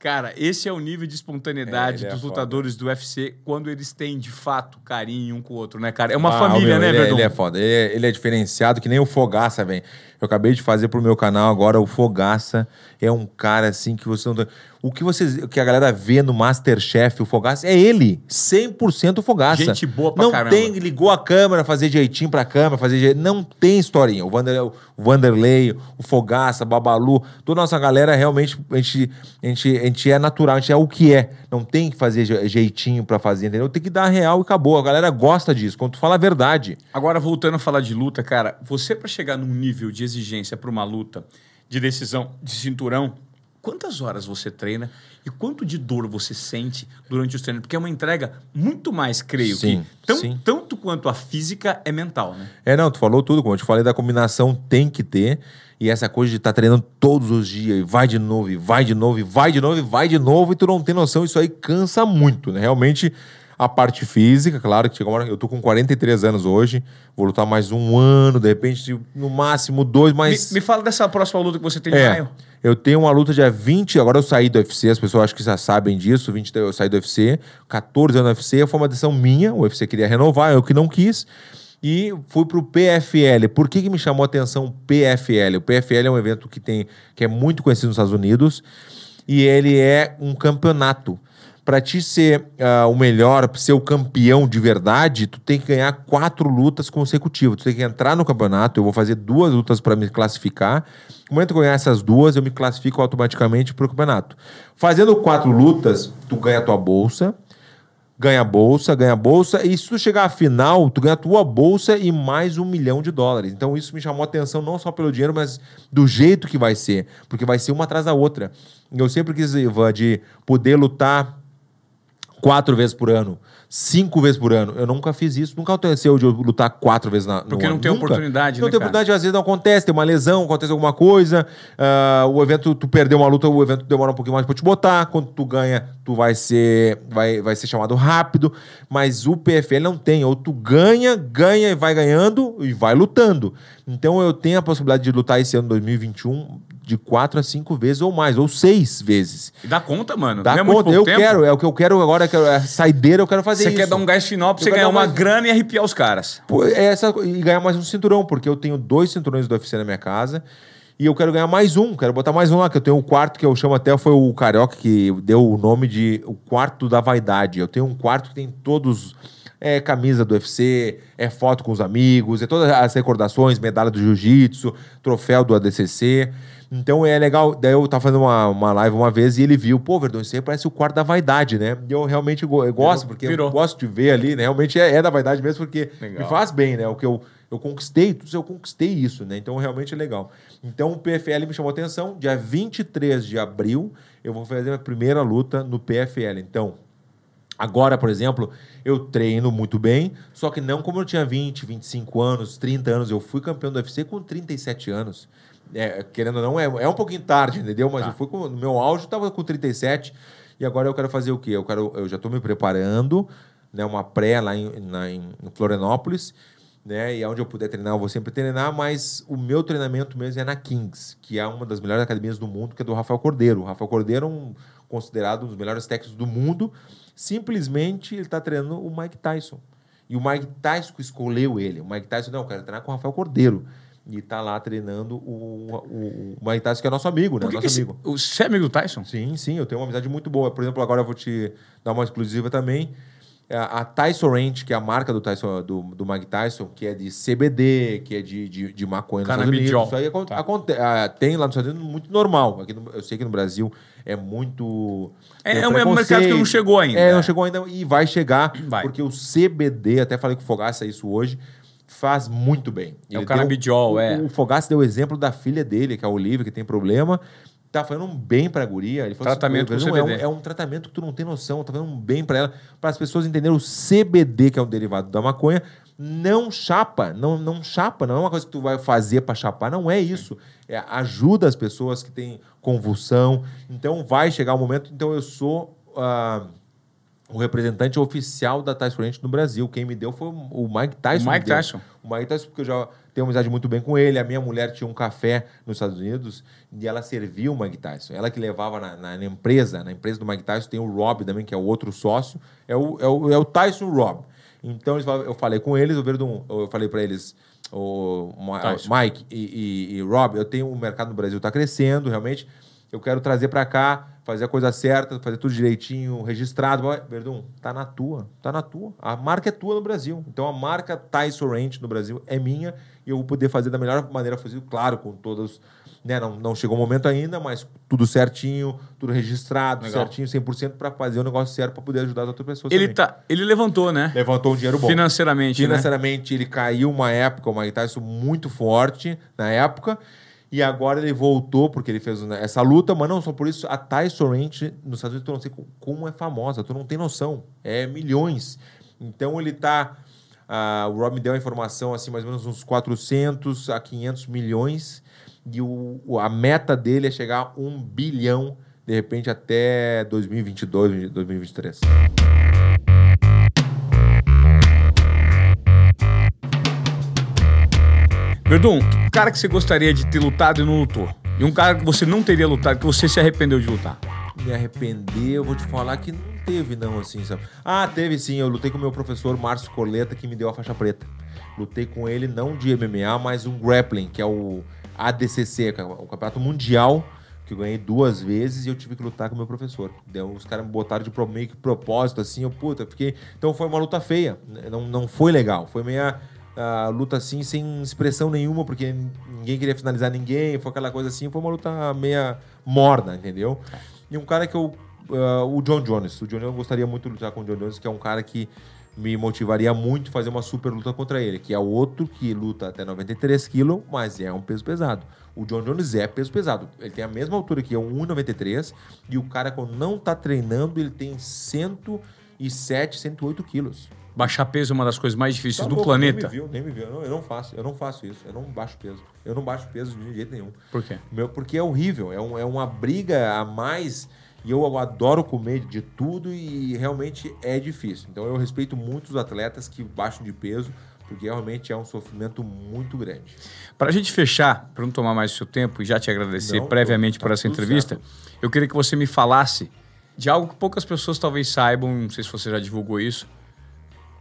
Speaker 1: Cara, esse é o nível de espontaneidade
Speaker 2: É, é
Speaker 1: dos
Speaker 2: foda.
Speaker 1: lutadores do UFC quando eles têm, de fato, carinho um com o outro, né, cara? É uma
Speaker 2: Ah,
Speaker 1: família,
Speaker 2: meu,
Speaker 1: né,
Speaker 2: ele, é, ele é foda. Ele é, ele é diferenciado, que nem o Fogaça, velho. Eu acabei de fazer pro meu canal agora. O Fogaça é um cara assim que você não. O que, vocês, o que a galera vê no Masterchef, o Fogaça, é ele. 100% o Fogaça.
Speaker 1: Gente boa pra
Speaker 2: não
Speaker 1: caramba.
Speaker 2: tem, ligou a câmera, fazer jeitinho pra câmera, fazer jeitinho. Não tem historinha. O, Vander, o Vanderlei, o Fogaça, Babalu, toda a nossa galera realmente, a gente, a, gente, a gente é natural, a gente é o que é. Não tem que fazer je- jeitinho pra fazer, entendeu? Tem que dar real e acabou. A galera gosta disso. Quando tu fala a verdade.
Speaker 1: Agora, voltando a falar de luta, cara, você pra chegar num nível de exigência pra uma luta de decisão de cinturão, quantas horas você treina e quanto de dor você sente durante os treinos? Porque é uma entrega muito mais, creio
Speaker 2: Sim,
Speaker 1: que, tão-
Speaker 2: sim.
Speaker 1: tanto quanto a física é mental, né?
Speaker 2: É, não, tu falou tudo, como eu te falei da combinação, tem que ter. E essa coisa de estar treinando todos os dias, e vai de novo, e vai de novo, e vai de novo, e vai de novo, e tu não tem noção, isso aí cansa muito, né? Realmente, a parte física, claro que chega uma hora, eu tô com 43 anos hoje, vou lutar mais um ano, de repente, no máximo dois, mas.
Speaker 1: Me, me fala dessa próxima luta que você tem de
Speaker 2: É,
Speaker 1: maio.
Speaker 2: eu tenho uma luta dia 20, agora eu saí do UFC, as pessoas acho que já sabem disso, 20 eu saí do UFC, 14 anos no UFC, foi uma decisão minha, o UFC queria renovar, eu que não quis. E fui pro PFL. Por que, que me chamou a atenção o PFL? O PFL é um evento que, tem, que é muito conhecido nos Estados Unidos e ele é um campeonato. Para ti ser ah, o melhor, ser o campeão de verdade, tu tem que ganhar quatro lutas consecutivas. Tu tem que entrar no campeonato. Eu vou fazer duas lutas para me classificar. No momento que eu ganhar essas duas, eu me classifico automaticamente para o campeonato. Fazendo quatro lutas, tu ganha a tua bolsa ganha bolsa, ganha bolsa, e se tu chegar à final, tu ganha a tua bolsa e mais um milhão de dólares. Então isso me chamou a atenção não só pelo dinheiro, mas do jeito que vai ser, porque vai ser uma atrás da outra. Eu sempre quis, Ivan, de poder lutar quatro vezes por ano, cinco vezes por ano. Eu nunca fiz isso, nunca aconteceu de eu lutar quatro vezes na,
Speaker 1: Porque não
Speaker 2: ano.
Speaker 1: tem
Speaker 2: Nunca.
Speaker 1: oportunidade,
Speaker 2: Não
Speaker 1: né,
Speaker 2: tem
Speaker 1: cara?
Speaker 2: oportunidade, às vezes não acontece, tem uma lesão, acontece alguma coisa, ah, o evento, tu perdeu uma luta, o evento demora um pouquinho mais pra te botar, quando tu ganha, tu vai ser, vai, vai ser chamado rápido, mas o PFL não tem, ou tu ganha, ganha e vai ganhando e vai lutando. Então eu tenho a possibilidade de lutar esse ano 2021 de quatro a cinco vezes ou mais, ou seis vezes.
Speaker 1: E dá conta, mano.
Speaker 2: Dá
Speaker 1: não é
Speaker 2: conta,
Speaker 1: pouco
Speaker 2: eu
Speaker 1: tempo.
Speaker 2: quero, é o que eu quero agora, é saideira, eu quero fazer
Speaker 1: Você
Speaker 2: isso.
Speaker 1: quer dar um gás final pra
Speaker 2: Eu
Speaker 1: você ganhar uma
Speaker 2: mais-
Speaker 1: grana e arrepiar os caras.
Speaker 2: Pô, é essa, e ganhar mais um cinturão, porque eu tenho dois cinturões do UFC na minha casa. E eu quero ganhar mais um, quero botar mais um lá, que eu tenho um quarto que eu chamo até, foi o Carioca que deu o nome de o quarto da vaidade. Eu tenho um quarto que tem todos. É camisa do UFC, é foto com os amigos, é todas as recordações, medalha do jiu-jitsu, troféu do ADCC. Então é legal. Daí eu tava fazendo uma, uma live uma vez e ele viu, pô, Verdão, isso aí parece o quarto da vaidade, né? E eu realmente go- eu gosto, porque
Speaker 1: virou.
Speaker 2: eu gosto de ver ali, né? Realmente é, é da vaidade mesmo, porque
Speaker 1: Legal.
Speaker 2: me faz bem, né? O que eu, eu conquistei, tudo isso eu conquistei isso, né? Então realmente é legal. Então o PFL me chamou a atenção. Dia 23 de abril, eu vou fazer a primeira luta no PFL. Então, Agora, por exemplo, eu treino muito bem, só que não como eu tinha 20, 25 anos, 30 anos. Eu fui campeão do UFC com 37 anos. É, querendo ou não, é, é um pouquinho tarde, entendeu? Mas
Speaker 1: Tá.
Speaker 2: eu fui com, no meu auge, eu estava com 37. E agora eu quero fazer o quê? Eu, quero, eu já estou me preparando, né, uma pré lá em, na- em Florianópolis. Né, e onde eu puder treinar, eu vou sempre treinar, mas o meu treinamento mesmo é na Kings, que é uma das melhores academias do mundo, que é do Rafael Cordeiro. O Rafael Cordeiro é um, considerado um dos melhores técnicos do mundo. Simplesmente ele está treinando o Mike Tyson. E o Mike Tyson escolheu ele. O Mike Tyson, não, eu quero treinar com o Rafael Cordeiro. E tá lá treinando o, o, o Mike Tyson, que é nosso amigo, né?
Speaker 1: Por que
Speaker 2: nosso
Speaker 1: que
Speaker 2: amigo.
Speaker 1: Você é amigo do Tyson?
Speaker 2: Sim, sim, eu tenho uma amizade muito boa. Por exemplo, agora eu vou te dar uma exclusiva também. A, a Tyson Ranch, que é a marca do, Tyson, do, do Mike Tyson, que é de CBD, que é de, de, de maconha nos Estados Unidos.
Speaker 1: Canabidiol.
Speaker 2: Isso aí
Speaker 1: Tá.
Speaker 2: aconte- ah, tem lá nos Estados Unidos muito normal. Aqui no- eu sei que no Brasil é muito.
Speaker 1: É- é um- é um mercado que não chegou ainda.
Speaker 2: É, não chegou ainda e vai chegar.
Speaker 1: Vai.
Speaker 2: Porque o CBD, até falei com o Fogaça isso hoje, faz muito bem.
Speaker 1: É o canabidiol,
Speaker 2: deu-
Speaker 1: é.
Speaker 2: O, o Fogaça deu o exemplo da filha dele, que é a Olivia, que tem problema. Tá fazendo um bem pra guria. Ele falou
Speaker 1: Tratamento
Speaker 2: assim, "Não, é um,
Speaker 1: CBD."
Speaker 2: é um tratamento que tu não tem noção, tá fazendo um bem pra ela, para as pessoas entenderem o CBD, que é um derivado da maconha, não chapa, não, não chapa, não é uma coisa que tu vai fazer pra chapar, não é isso. É, ajuda as pessoas que têm convulsão. Então vai chegar o momento, então eu sou ah, o representante oficial da Tyson Ranch no Brasil. Quem me deu foi o Mike Tyson.
Speaker 1: O Mike. Tyson.
Speaker 2: O Mike Tyson, porque eu já tenho amizade muito bem com ele. A minha mulher tinha um café nos Estados Unidos e ela servia o Mike Tyson. Ela que levava na, na- na empresa, na empresa do Mike Tyson, tem o Rob também, que é o outro sócio. É o, é o, é o Tyson Rob. Então eu falei com eles, eu falei para eles, o. Mike e, e- e Rob, eu tenho o mercado no Brasil está crescendo, realmente. Eu quero trazer para cá, fazer a coisa certa, fazer tudo direitinho, registrado. Verdun, tá na tua, tá na tua. A marca é tua no Brasil. Então a marca Tyson Ranch no Brasil é minha e eu vou poder fazer da melhor maneira possível, claro, com todos. Né, não, não chegou o momento ainda, mas tudo certinho, tudo registrado,
Speaker 1: Legal.
Speaker 2: certinho, 100% para fazer o negócio certo para poder ajudar as outras pessoas.
Speaker 1: Ele,
Speaker 2: também.
Speaker 1: tá, ele levantou, né?
Speaker 2: Levantou um dinheiro bom.
Speaker 1: Financeiramente, né?
Speaker 2: Financeiramente, ele caiu uma época, o Mike Tyson muito forte na época. E agora ele voltou, porque ele fez essa luta, mas não só por isso, a Tyson Ranch nos Estados Unidos, tu não sei co- como é famosa, tu não tem noção. É milhões. Então ele tá. ah, o Rob me deu a informação, assim, mais ou menos uns 400 a 500 milhões. E o, a meta dele é chegar a um bilhão, de repente, até 2022, 2023.
Speaker 1: Verdun, cara que você gostaria de ter lutado e não lutou. E um cara que você não teria lutado, que você se arrependeu de lutar.
Speaker 2: me arrepender, eu vou te falar que não teve, não, assim, sabe? Ah, teve sim, eu lutei com o meu professor Márcio Coleta, que me deu a faixa preta. Lutei com ele não de MMA, mas um grappling, que é o ADCC, é o campeonato mundial, que eu ganhei duas vezes e eu tive que lutar com o meu professor. Deu, os caras me botaram de pro- meio que propósito, assim, eu, puta, fiquei... Então foi uma luta feia, né? não, não foi legal. Foi meia ah, luta, assim, sem expressão nenhuma, porque ninguém queria finalizar ninguém, foi aquela coisa assim, foi uma luta meia morna, entendeu? E um cara que eu... ah, o John Jones. O John Jones, eu gostaria muito de lutar com o John Jones, que é um cara que me motivaria muito fazer uma super luta contra ele, que é outro que luta até 93 quilos, mas é um peso pesado. O John Jones é peso pesado. Ele tem a mesma altura que eu, 1,93, e o cara quando não tá treinando, ele tem 107, 108 quilos.
Speaker 1: Baixar peso é uma das coisas mais difíceis
Speaker 2: Tá
Speaker 1: do
Speaker 2: louco,
Speaker 1: planeta.
Speaker 2: Nem me viu, nem me viu. Eu não, eu não faço, eu não faço isso. Eu não baixo peso. Eu não baixo peso de jeito nenhum.
Speaker 1: Por quê?
Speaker 2: Meu, porque é horrível, é, um- é uma briga a mais e eu adoro comer de tudo e realmente é difícil. Então eu respeito muito os atletas que baixam de peso, porque realmente é um sofrimento muito grande.
Speaker 1: Para a gente fechar, para não tomar mais o seu tempo e já te agradecer
Speaker 2: Não,
Speaker 1: previamente
Speaker 2: tá
Speaker 1: por essa entrevista, eu queria que você me falasse de algo que poucas pessoas talvez saibam, não sei se você já divulgou isso,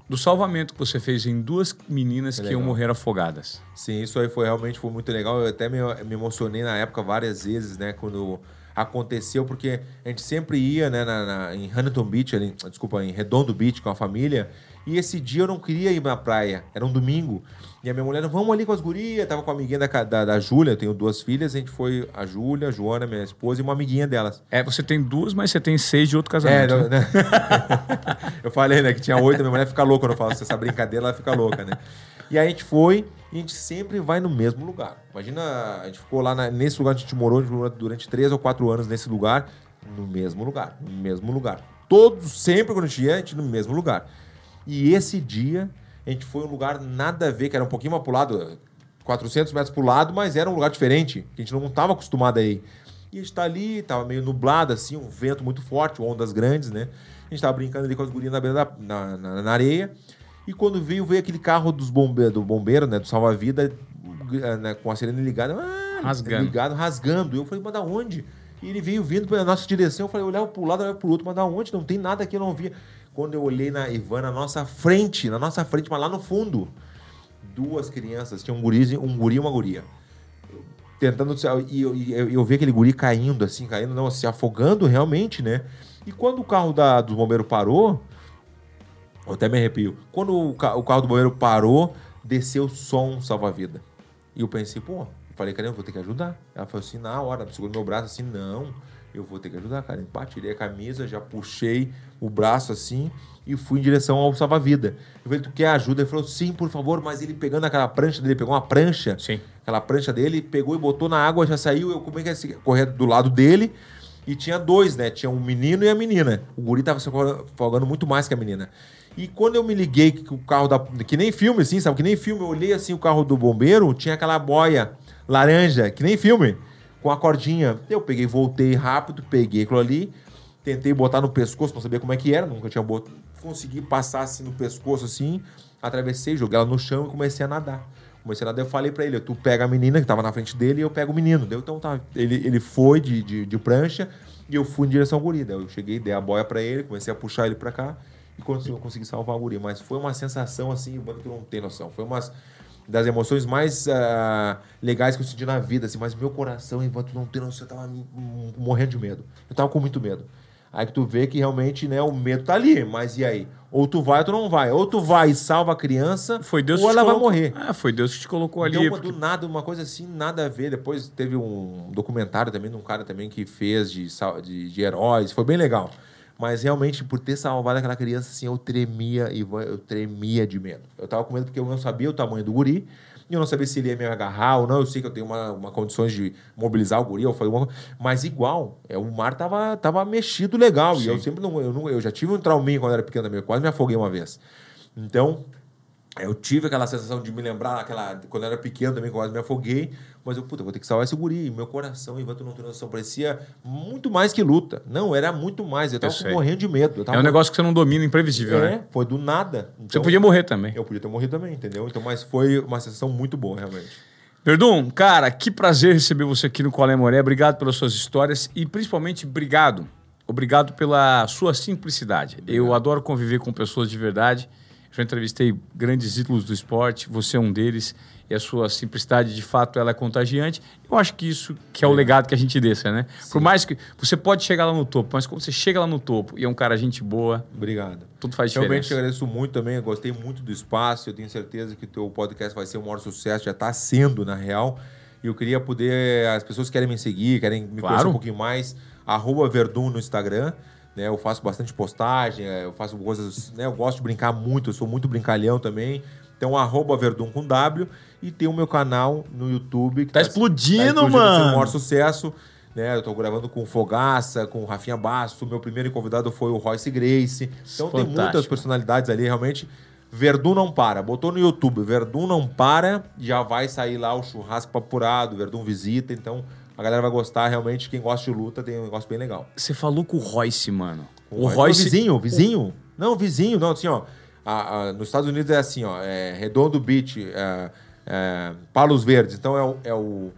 Speaker 1: do salvamento que você fez em duas meninas que iam morrer afogadas.
Speaker 2: Sim, isso aí foi realmente foi muito legal. Eu até me, me emocionei na época várias vezes, né, quando aconteceu, porque a gente sempre ia, né, na, na- em Huntington Beach, ali, desculpa, em Redondo Beach com a família, e esse dia eu não queria ir na praia, era um domingo, e a minha mulher, vamos ali com as gurias, tava com a amiguinha da, da, da Júlia, eu tenho duas filhas, a gente foi, a Júlia, a Joana, minha esposa, e uma amiguinha delas.
Speaker 1: É, você tem duas, mas você tem seis de outro
Speaker 2: É,
Speaker 1: casamento.
Speaker 2: não-
Speaker 1: né?
Speaker 2: né? eu falei, né, que tinha oito, minha mulher fica louca quando eu falo essa brincadeira, ela fica louca, né? E aí a gente foi e a gente sempre vai no mesmo lugar. Imagina, a gente ficou lá na- nesse lugar onde a gente morou, a gente morou durante três ou quatro anos nesse lugar, no mesmo lugar, no mesmo lugar. Todos, sempre quando a gente ia, a gente ia no mesmo lugar. E esse dia, a gente foi um lugar nada a ver, que era um pouquinho mais pro lado, 400 metros pro lado, mas era um lugar diferente, que a gente não estava acostumado a ir. E a gente tá ali, tava meio nublado, assim, um vento muito forte, ondas grandes, né? A gente tava brincando ali com as gurias na beira da na, na- na areia. E quando veio, veio aquele carro dos bombe do bombeiro, né? Do salva-vida, eh, né, com a sirene ligada. ah,
Speaker 1: Rasgando.
Speaker 2: Ligado, rasgando. Eu falei, mas da onde? E ele veio vindo pela nossa direção. Eu falei, olhava pro lado, olhava pro outro, mas da onde? Não tem nada aqui, eu não via. Quando eu olhei na Ivan, na nossa frente, na nossa frente, mas lá no fundo, duas crianças, tinha um guri, um guri e uma guria tentando e eu, eu, eu vi aquele guri caindo assim, caindo, não, se afogando realmente, né? E quando o carro da, do bombeiro parou, eu até me arrepio. Quando o, ca- o carro do bombeiro parou, desceu só um salva-vida. E eu pensei, pô, eu falei, cara, eu vou ter que ajudar. Ela falou assim, na hora, segurou meu braço assim, não, eu vou ter que ajudar, cara. Tirei a camisa, já puxei o braço assim e fui em direção ao salva-vida. Eu falei, tu quer ajuda? Ele falou, sim, por favor, mas ele pegando aquela prancha dele, pegou uma prancha,
Speaker 1: Sim.
Speaker 2: aquela prancha dele, pegou e botou na água, já saiu, eu como é que correr do lado dele. E tinha dois, né? Tinha um menino e a menina. O guri tava se afogando muito mais que a menina. E quando eu me liguei que o carro da. Que nem filme, assim, sabe? Que nem filme, eu olhei assim o carro do bombeiro, tinha aquela boia laranja, que nem filme, com a cordinha. Eu peguei, voltei rápido, peguei aquilo ali, tentei botar no pescoço, não sabia como é que era, nunca tinha botado. Consegui passar assim no pescoço, assim, atravessei, joguei ela no chão e comecei a nadar. Comecei a nadar, eu falei pra ele, tu pega a menina que tava na frente dele e eu pego o menino. Deu, então tá. Ele, ele foi de, de, de prancha e eu fui em direção ao guri. Daí eu cheguei, dei a boia pra ele, comecei a puxar ele pra cá e consegui, consegui salvar o guri. Mas foi uma sensação assim, mano, que não tem noção. Foi umas das emoções mais ah, legais que eu senti na vida, assim, mas meu coração, tu não tem noção, eu tava morrendo de medo. Eu tava com muito medo. Aí que tu vê que realmente, né, o medo tá ali, mas e aí? Ou tu vai ou tu não vai. Ou tu vai e salva a criança,
Speaker 1: Foi Deus
Speaker 2: ou ela vai
Speaker 1: colocou-
Speaker 2: morrer.
Speaker 1: Ah, foi Deus que te colocou ali.
Speaker 2: Então,
Speaker 1: porque-
Speaker 2: do nada, uma coisa assim, nada a ver. Depois teve um documentário também de um cara também que fez de, de, de heróis. Foi bem legal. Mas realmente, por ter salvado aquela criança, assim, eu tremia, Ivan, eu tremia de medo. Eu tava com medo porque eu não sabia o tamanho do guri. E eu não sabia se ele ia me agarrar ou não. Eu sei que eu tenho uma, uma condições de mobilizar o guri. Eu falei, uma... Mas igual, é, o mar tava, tava mexido legal. E eu sempre não eu, não. eu já tive um trauminha quando era pequeno também. Eu quase me afoguei uma vez. Então, eu tive aquela sensação de me lembrar aquela, quando eu era pequeno também, quase me afoguei. Mas eu, puta, vou ter que salvar esse guri. Meu coração, Ivan, tu não tem noção, parecia muito mais que luta. Não, era muito mais. Eu tava
Speaker 1: sei.
Speaker 2: morrendo de medo. Eu
Speaker 1: É um negócio que você não domina, imprevisível,
Speaker 2: é,
Speaker 1: né?
Speaker 2: foi do nada.
Speaker 1: Você
Speaker 2: Então,
Speaker 1: podia morrer também.
Speaker 2: Eu podia ter morrido também, entendeu? Então, mas foi uma sensação muito boa, realmente.
Speaker 1: Verdun, cara, que prazer receber você aqui no Colé Moré. Obrigado pelas suas histórias e principalmente obrigado. Obrigado pela sua simplicidade. Eu adoro conviver com pessoas de verdade. Já entrevistei grandes ídolos do esporte, você é um deles. E a sua simplicidade, de fato, ela é contagiante. Eu acho que isso que é o legado que a gente deixa, né? Por mais que você pode chegar lá no topo, mas quando você chega lá no topo e é um cara gente boa,
Speaker 2: Obrigado.
Speaker 1: tudo faz
Speaker 2: Realmente
Speaker 1: diferença.
Speaker 2: eu agradeço muito também, eu gostei muito do espaço, eu tenho certeza que o teu podcast vai ser um maior sucesso, já está sendo, na real. E eu queria poder, as pessoas que querem me seguir, querem me
Speaker 1: Claro.
Speaker 2: conhecer um pouquinho mais, arroba Verdun no Instagram, né? Eu faço bastante postagem, eh, eu faço coisas, né? Eu gosto de brincar muito, eu sou muito brincalhão também. Então, arroba Verdun com W e tem o meu canal no YouTube. que
Speaker 1: Tá explodindo,
Speaker 2: vai ser o
Speaker 1: mano!
Speaker 2: maior sucesso. Né, eu tô gravando com o Fogaça, com o Rafinha Basto. Meu primeiro convidado foi o Royce Grace. Então tem
Speaker 1: Fantástico.
Speaker 2: muitas personalidades ali, realmente. Verdun não para. Botou no YouTube, Verdun não para, já vai sair lá o churrasco apurado, Verdun visita. Então a galera vai gostar, realmente. Quem gosta de luta tem um negócio bem legal.
Speaker 1: Você falou com o Royce, mano. O,
Speaker 2: O
Speaker 1: Royce.
Speaker 2: vizinho, vizinho. Não, vizinho, não, assim, ó. a- a- nos Estados Unidos é assim, ó. É Redondo Beach, é, é, Palos Verdes. Então é o, é o,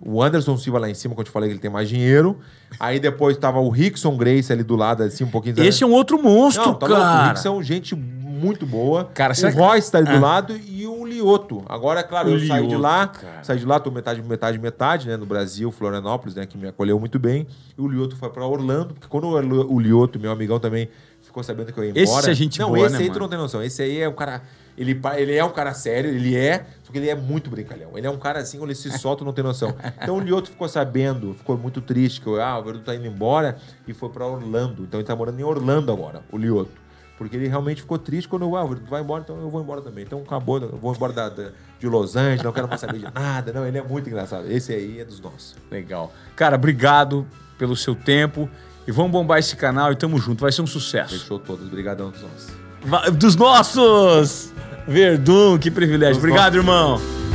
Speaker 2: o Anderson Silva lá em cima, que eu te falei que ele tem mais dinheiro. Aí depois tava o Rickson Grace ali do lado, assim, um pouquinho.
Speaker 1: Esse é um outro monstro,
Speaker 2: Não, tá louco. O
Speaker 1: cara.
Speaker 2: Rickson é gente muito boa.
Speaker 1: Cara,
Speaker 2: o
Speaker 1: que-
Speaker 2: Royce tá ali
Speaker 1: Ah.
Speaker 2: do lado e o Lioto. Agora, é claro,
Speaker 1: O
Speaker 2: eu saí de
Speaker 1: Lioto,
Speaker 2: lá,
Speaker 1: cara.
Speaker 2: saí de lá, tô metade, metade, metade, né? No Brasil, Florianópolis, né? Que me acolheu muito bem. E o Lioto foi pra Orlando, porque quando o, Lioto, meu amigão também, ficou sabendo que eu ia
Speaker 1: Esse
Speaker 2: embora.
Speaker 1: é gente
Speaker 2: não,
Speaker 1: boa,
Speaker 2: esse
Speaker 1: né,
Speaker 2: aí
Speaker 1: mano?
Speaker 2: tu não tem noção. Esse aí é um cara. Ele, ele é um cara sério, ele é, só que ele é muito brincalhão. Ele é um cara assim, quando ele se solta, não tem noção. Então o Lioto ficou sabendo, ficou muito triste, que eu, ah, o Verdu tá indo embora e foi pra Orlando. Então ele tá morando em Orlando agora, o Lioto. Porque ele realmente ficou triste quando eu, ah, o Verdu vai embora, então eu vou embora também. Então acabou, eu vou embora da- da- de Los Angeles, não quero mais saber de nada. Não, ele é muito engraçado. Esse aí é dos nossos.
Speaker 1: Legal. Cara, obrigado pelo seu tempo. E vamos bombar esse canal e tamo junto. Vai ser um sucesso.
Speaker 2: Fechou todos. Obrigadão dos nossos.
Speaker 1: Dos nossos! Verdun, que privilégio.
Speaker 2: Dos
Speaker 1: Obrigado,
Speaker 2: nossos.
Speaker 1: irmão.